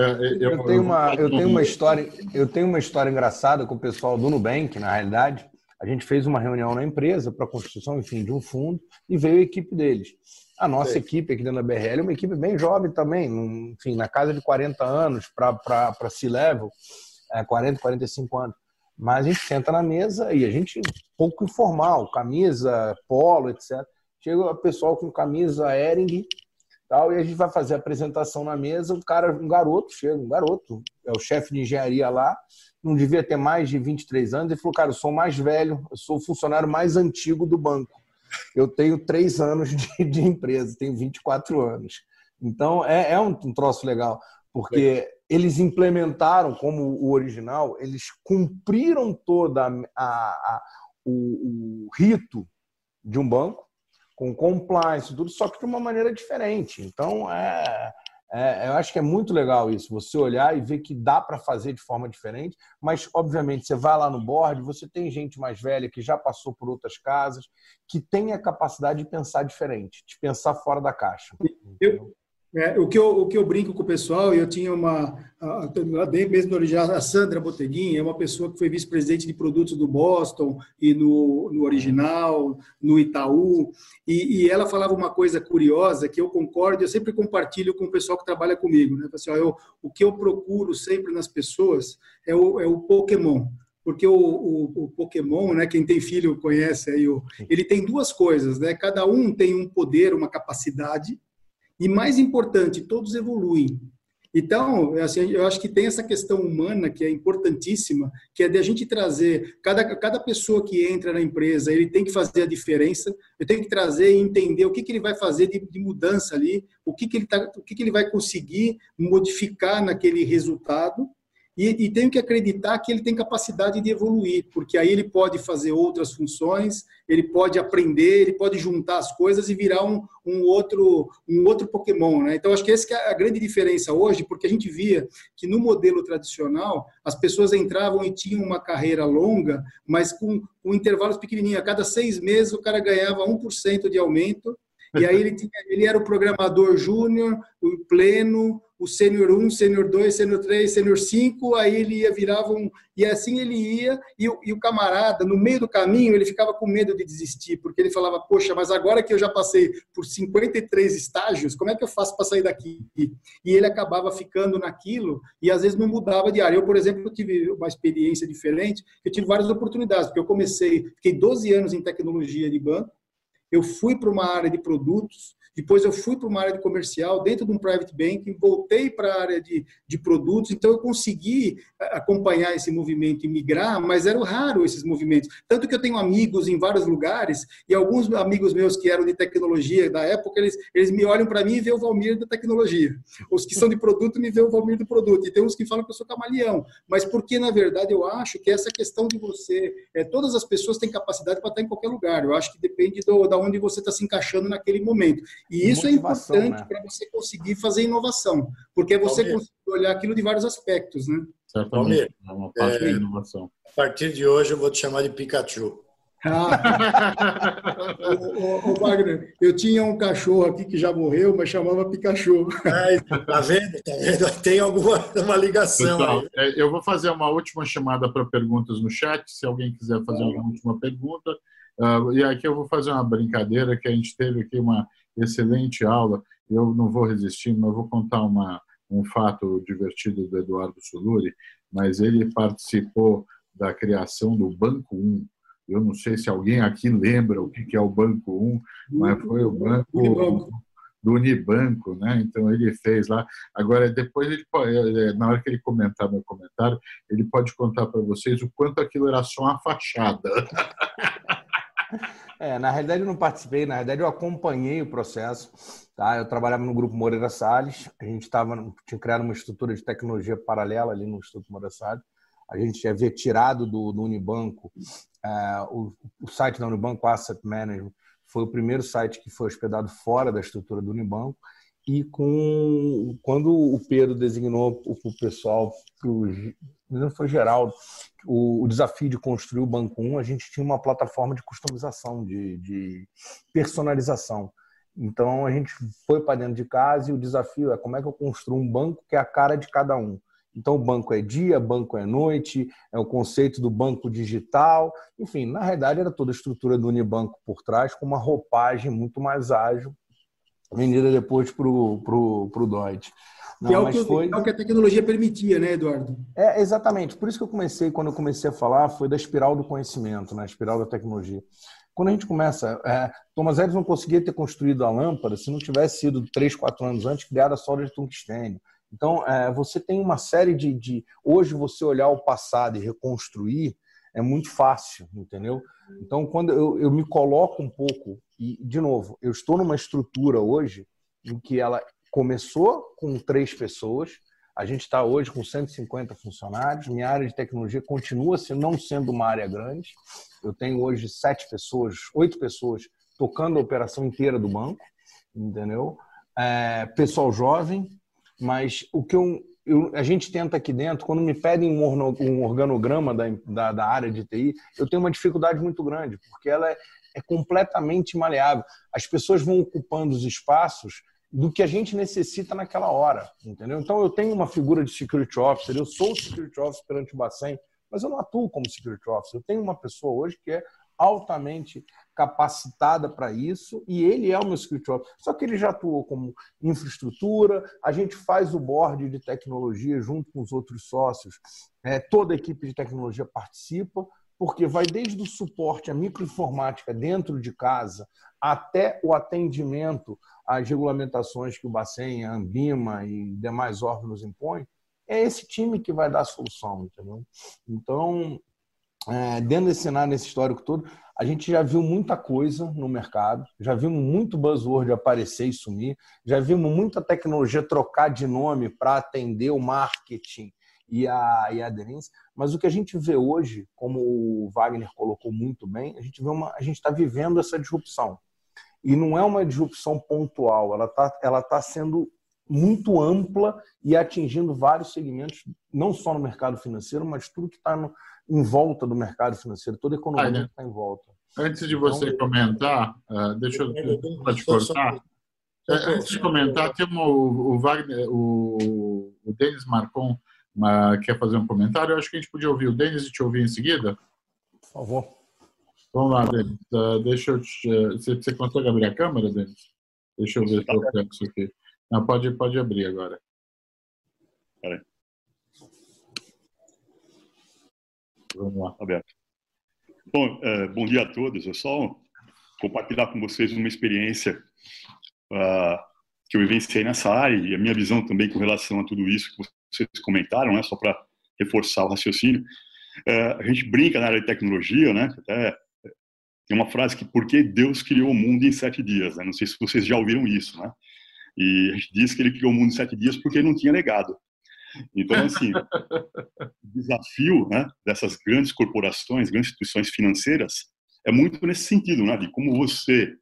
Eu tenho uma, eu tenho uma história, eu tenho uma história engraçada com o pessoal do Nubank, na realidade. A gente fez uma reunião na empresa para a construção, enfim, de um fundo e veio a equipe deles. A nossa Sim. equipe aqui dentro da BRL é uma equipe bem jovem também, enfim, na casa de 40 anos para C-Level, é, 40, 45 anos. Mas a gente senta na mesa e a gente pouco informal, camisa, polo, etc. Chega o pessoal com camisa Ering tal, e a gente vai fazer a apresentação na mesa, o cara, um garoto, chega, um garoto, é o chefe de engenharia lá, não devia ter mais de 23 anos, ele falou, cara, eu sou mais velho, eu sou o funcionário mais antigo do banco. Eu tenho três anos de, de empresa, tenho 24 anos. Então, é, é um, um troço legal. porque eles implementaram como o original, eles cumpriram toda a, a, a o, o, rito de um banco, com compliance, tudo, só que de uma maneira diferente. Então, é, é, eu acho que é muito legal isso, você olhar e ver que dá para fazer de forma diferente, mas, obviamente, você vai lá no board, você tem gente mais velha que já passou por outras casas, que tem a capacidade de pensar diferente, de pensar fora da caixa. Eu, é, o, que eu, o que eu brinco com o pessoal, eu tinha uma, bem mesmo original, a Sandra Boteguin, é uma pessoa que foi vice-presidente de produtos do Boston e no, no original, no Itaú, e, e, ela falava uma coisa curiosa que eu concordo, eu sempre compartilho com o pessoal que trabalha comigo. Né? Assim, eu, o que eu procuro sempre nas pessoas é o, é o Pokémon porque o, o, o, Pokémon, né, quem tem filho conhece aí, ele tem duas coisas, né? Cada um tem um poder, uma capacidade, e mais importante, todos evoluem. Então, assim, eu acho que tem essa questão humana que é importantíssima, que é de a gente trazer cada, cada pessoa que entra na empresa, ele tem que fazer a diferença, eu tenho que trazer e entender o que, que ele vai fazer de, de mudança ali, o que, que ele tá, o que, que ele vai conseguir modificar naquele resultado e, e tenho que acreditar que ele tem capacidade de evoluir, porque aí ele pode fazer outras funções, ele pode aprender, ele pode juntar as coisas e virar um, um outro um outro Pokémon, né? Então acho que essa é a grande diferença hoje, porque a gente via que no modelo tradicional as pessoas entravam e tinham uma carreira longa, mas com, com intervalos pequenininhos. A cada seis meses o cara ganhava 1% de aumento e aí ele, tinha, ele era o programador júnior, o pleno, o sênior 1, sênior 2, sênior 3, sênior 5, aí ele ia, virava um. E assim ele ia, e, e, o camarada, no meio do caminho, ele ficava com medo de desistir, porque ele falava, poxa, mas agora que eu já passei por 53 estágios, como é que eu faço para sair daqui? E ele acabava ficando naquilo, e às vezes não mudava de área. Eu, por exemplo, tive uma experiência diferente, eu tive várias oportunidades, porque eu comecei, fiquei 12 anos em tecnologia de banco, eu fui para uma área de produtos, depois eu fui para uma área de comercial, dentro de um private banking, voltei para a área de, de produtos, então eu consegui eh, acompanhar esse movimento e migrar, mas eram raro esses movimentos. Tanto que eu tenho amigos em vários lugares, e alguns amigos meus que eram de tecnologia da época, eles, eles me olham para mim e veem o Valmir da tecnologia. Os que são de produto me veem o Valmir do produto. E tem uns que falam que eu sou camaleão. Mas porque, na verdade, eu acho que essa questão de você. É, todas as pessoas têm capacidade para estar em qualquer lugar. Eu acho que depende do, da onde você está se encaixando naquele momento. E isso é importante né? para você conseguir fazer inovação, porque você consegue olhar aquilo de vários aspectos, né? Certamente, é uma parte é, da inovação. A partir de hoje eu vou te chamar de Pikachu. Ah. o, o, o, Wagner, eu tinha um cachorro aqui que já morreu, mas chamava Pikachu. Ai, tá vendo? Tá vendo? Tem alguma uma ligação. Pessoal, é, eu vou fazer uma última chamada para perguntas no chat. Se alguém quiser fazer uma última pergunta, Uh, e aqui eu vou fazer uma brincadeira que a gente teve aqui uma excelente aula. Eu não vou resistir, mas vou contar uma, um fato divertido do Eduardo Suluri, mas ele participou da criação do Banco 1. Eu não sei se alguém aqui lembra o que é o Banco 1, mas foi o banco do Unibanco, né? Então ele fez lá. Agora depois ele pode, na hora que ele comentar meu comentário, ele pode contar para vocês o quanto aquilo era só uma fachada. É, na realidade eu não participei, na realidade eu acompanhei o processo. Tá? Eu trabalhava no grupo Moreira Salles, a gente tava, tinha criado uma estrutura de tecnologia paralela ali no Instituto Moreira Salles. A gente havia tirado do, do Unibanco, é, o, o, site da Unibanco Asset Management foi o primeiro site que foi hospedado fora da estrutura do Unibanco. E com, quando o Pedro designou o, pessoal, pro, não foi Geraldo, o, o, desafio de construir o Banco 1, a gente tinha uma plataforma de customização, de, de personalização. Então a gente foi para dentro de casa e o desafio é como é que eu construo um banco que é a cara de cada um. Então, o banco é dia, banco é noite, é o conceito do banco digital. Enfim, na realidade, era toda a estrutura do Unibanco por trás, com uma roupagem muito mais ágil, vendida depois para o Deutsche. Não, que, é o que, foi... é o que a tecnologia permitia, né, Eduardo? É, exatamente. Por isso que eu comecei, quando eu comecei a falar, foi da espiral do conhecimento, né, a espiral da tecnologia. Quando a gente começa, é, Thomas Edison não conseguia ter construído a lâmpada se não tivesse sido três, quatro anos antes criada a solda de tungstênio. Então, é, você tem uma série de, de. Hoje, você olhar o passado e reconstruir é muito fácil, entendeu? Então, quando eu, eu me coloco um pouco, e, de novo, eu estou numa estrutura hoje em que ela começou com três pessoas, A gente está hoje com 150 funcionários. Minha área de tecnologia continua não sendo uma área grande. Eu tenho hoje sete pessoas, oito pessoas tocando a operação inteira do banco, entendeu? É, pessoal jovem, mas o que eu, eu, a gente tenta aqui dentro, quando me pedem um, organograma da, da, da, área de TI, eu tenho uma dificuldade muito grande, porque ela é, é completamente maleável. As pessoas vão ocupando os espaços do que a gente necessita naquela hora, entendeu? Então eu tenho uma figura de security officer, eu sou security officer perante o Bacen, mas eu não atuo como security officer. Eu tenho uma pessoa hoje que é altamente capacitada para isso e ele é o meu officer. Só que ele já atuou como infraestrutura, a gente faz o board de tecnologia junto com os outros sócios, é, toda a equipe de tecnologia participa, porque vai desde o suporte à microinformática dentro de casa até o atendimento às regulamentações que o Bacen, a Ambima e demais órgãos impõem, é esse time que vai dar a solução, entendeu? Então, é, dentro desse cenário, nesse histórico todo, a gente já viu muita coisa no mercado, já vimos muito buzzword aparecer e sumir, já vimos muita tecnologia trocar de nome para atender o marketing e a, e a aderência, mas o que a gente vê hoje, como o Wagner colocou muito bem, a gente vê uma, a gente está vivendo essa disrupção. E não é uma disrupção pontual, ela está ela tá sendo muito ampla e atingindo vários segmentos, não só no mercado financeiro, mas tudo que está em volta do mercado financeiro, toda a economia ah, está em volta. Antes de você então, comentar, uh, deixa eu te cortar. É, antes de comentar, tem uma, o, Wagner, o, o Denis Marcon uma, quer fazer um comentário. Eu acho que a gente podia ouvir o Denis e te ouvir em seguida. Por favor. Vamos lá, Denis. Uh, deixa eu te, uh, você, você consegue abrir a câmera, Denis? Deixa eu ver se eu pego isso aqui. Não, pode, pode abrir agora. Peraí. Vamos lá. Aberto. Bom, uh, bom dia a todos. Eu só compartilhar com vocês uma experiência uh, que eu vivenciei nessa área e a minha visão também com relação a tudo isso que vocês comentaram, né? Só para reforçar o raciocínio. Uh, a gente brinca na área de tecnologia, né? Até tem uma frase que por que Deus criou o mundo em sete dias? Né? Não sei se vocês já ouviram isso, né? E a gente diz que ele criou o mundo em sete dias porque ele não tinha legado. Então, assim, o desafio né, dessas grandes corporações, grandes instituições financeiras, é muito nesse sentido, né, de como você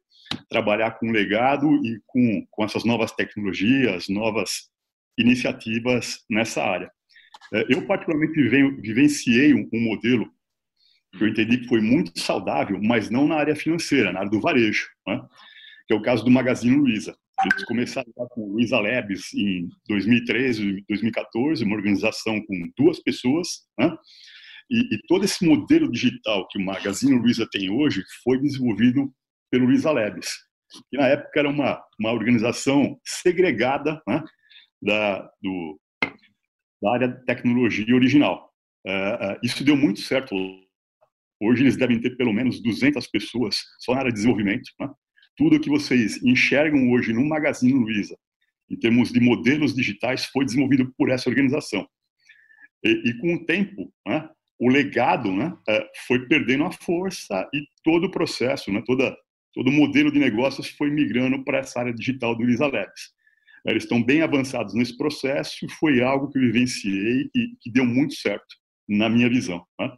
trabalhar com legado e com, com essas novas tecnologias, novas iniciativas nessa área. É, eu, particularmente, vivenciei um, um modelo que eu entendi que foi muito saudável, mas não na área financeira, na área do varejo, né? que é o caso do Magazine Luiza. Eles começaram com o Luiza Labs em 2013, 2014, uma organização com duas pessoas, né? E, e, todo esse modelo digital que o Magazine Luiza tem hoje foi desenvolvido pelo Luiza Labs, que na época era uma, uma organização segregada né? da, do, da área de tecnologia original. Uh, uh, isso deu muito certo. Hoje eles devem ter pelo menos 200 pessoas só na área de desenvolvimento. Né? Tudo que vocês enxergam hoje no Magazine Luiza, em termos de modelos digitais, foi desenvolvido por essa organização. E, e com o tempo, né, o legado né, é, foi perdendo a força e todo o processo, né, toda, todo o modelo de negócios foi migrando para essa área digital do Luiza Labs. Eles estão bem avançados nesse processo e foi algo que eu vivenciei e que deu muito certo, na minha visão. Né?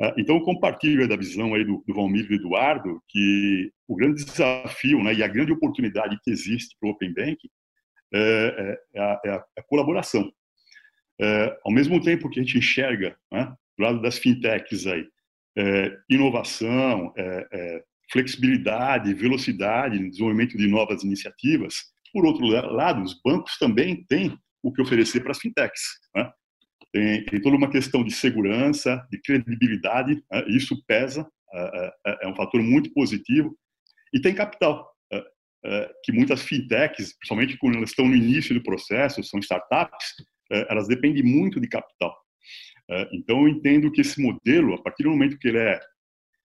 Ah, então, compartilho da visão aí do, do Valmir e do Eduardo que o grande desafio né, e a grande oportunidade que existe para o Open Bank é, é, é, a, é, a, colaboração. É, ao mesmo tempo que a gente enxerga, né, do lado das fintechs aí, é, inovação, é, flexibilidade, velocidade desenvolvimento de novas iniciativas, por outro lado, os bancos também têm o que oferecer para as fintechs. Né? Tem, tem toda uma questão de segurança, de credibilidade, né? isso pesa, é, é, é, um fator muito positivo, e tem capital, é, é, que muitas fintechs, principalmente quando elas estão no início do processo, são startups, é, elas dependem muito de capital. É, então, eu entendo que esse modelo, a partir do momento que ele é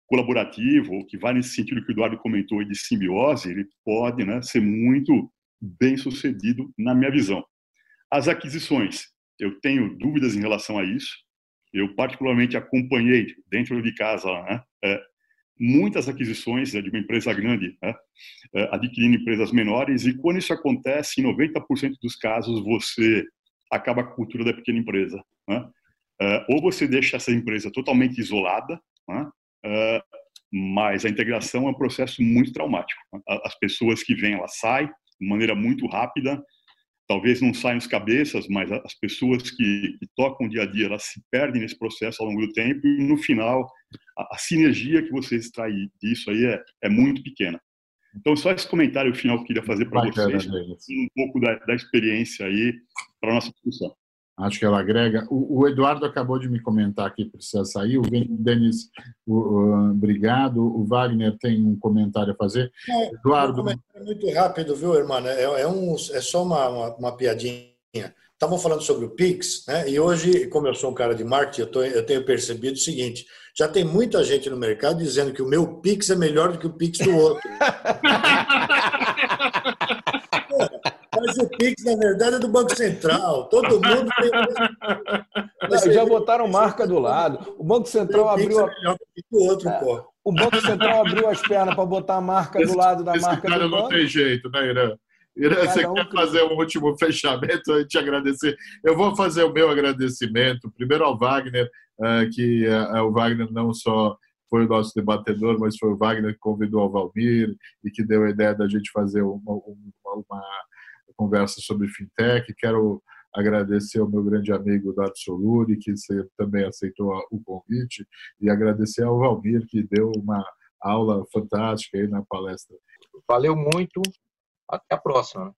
colaborativo, ou que vai nesse sentido que o Eduardo comentou de simbiose, ele pode né, ser muito bem sucedido na minha visão. As aquisições, eu tenho dúvidas em relação a isso. Eu particularmente acompanhei dentro de casa né, é, muitas aquisições né, de uma empresa grande, né, é, adquirindo empresas menores, e quando isso acontece, em 90% dos casos você acaba a cultura da pequena empresa. Né? ou você deixa essa empresa totalmente isolada, né? mas a integração é um processo muito traumático. As pessoas que vêm, elas saem de maneira muito rápida, talvez não saiam os cabeças, mas as pessoas que, que, tocam o dia a dia, elas se perdem nesse processo ao longo do tempo e no final a, a sinergia que você extrai disso aí é, é, muito pequena. Então só esse comentário final que eu queria fazer para vocês, um pouco da, da experiência aí para a nossa discussão. Acho que ela agrega. O, o, Eduardo acabou de me comentar que precisa sair. O Denis, o, obrigado. O Wagner tem um comentário a fazer. É, Eduardo. Um muito rápido, viu, irmã? É, é, um, é só uma, uma, uma piadinha. Estavam falando sobre o Pix, né? E hoje, como eu sou um cara de marketing, eu, tô, eu tenho percebido o seguinte: já tem muita gente no mercado dizendo que o meu Pix é melhor do que o Pix do outro. Mas o Pix, na verdade, é do Banco Central. Todo mundo tem. Não, já botaram marca do lado. O Banco Central abriu. É melhor que o outro, é, pô. O Banco Central abriu as pernas para botar a marca esse, do lado da marca do banco. Não tem jeito, né, Irã? Irã, você um quer fazer um último fechamento e te agradecer? Eu vou fazer o meu agradecimento, primeiro ao Wagner, eh, que eh, o Wagner não só foi o nosso debatedor, mas foi o Wagner que convidou o Valmir e que deu a ideia da gente fazer uma, uma, uma conversa sobre fintech. Quero agradecer ao meu grande amigo Dato Soluri, que também aceitou o convite, e agradecer ao Valmir, que deu uma aula fantástica aí na palestra. Valeu muito. Até a próxima.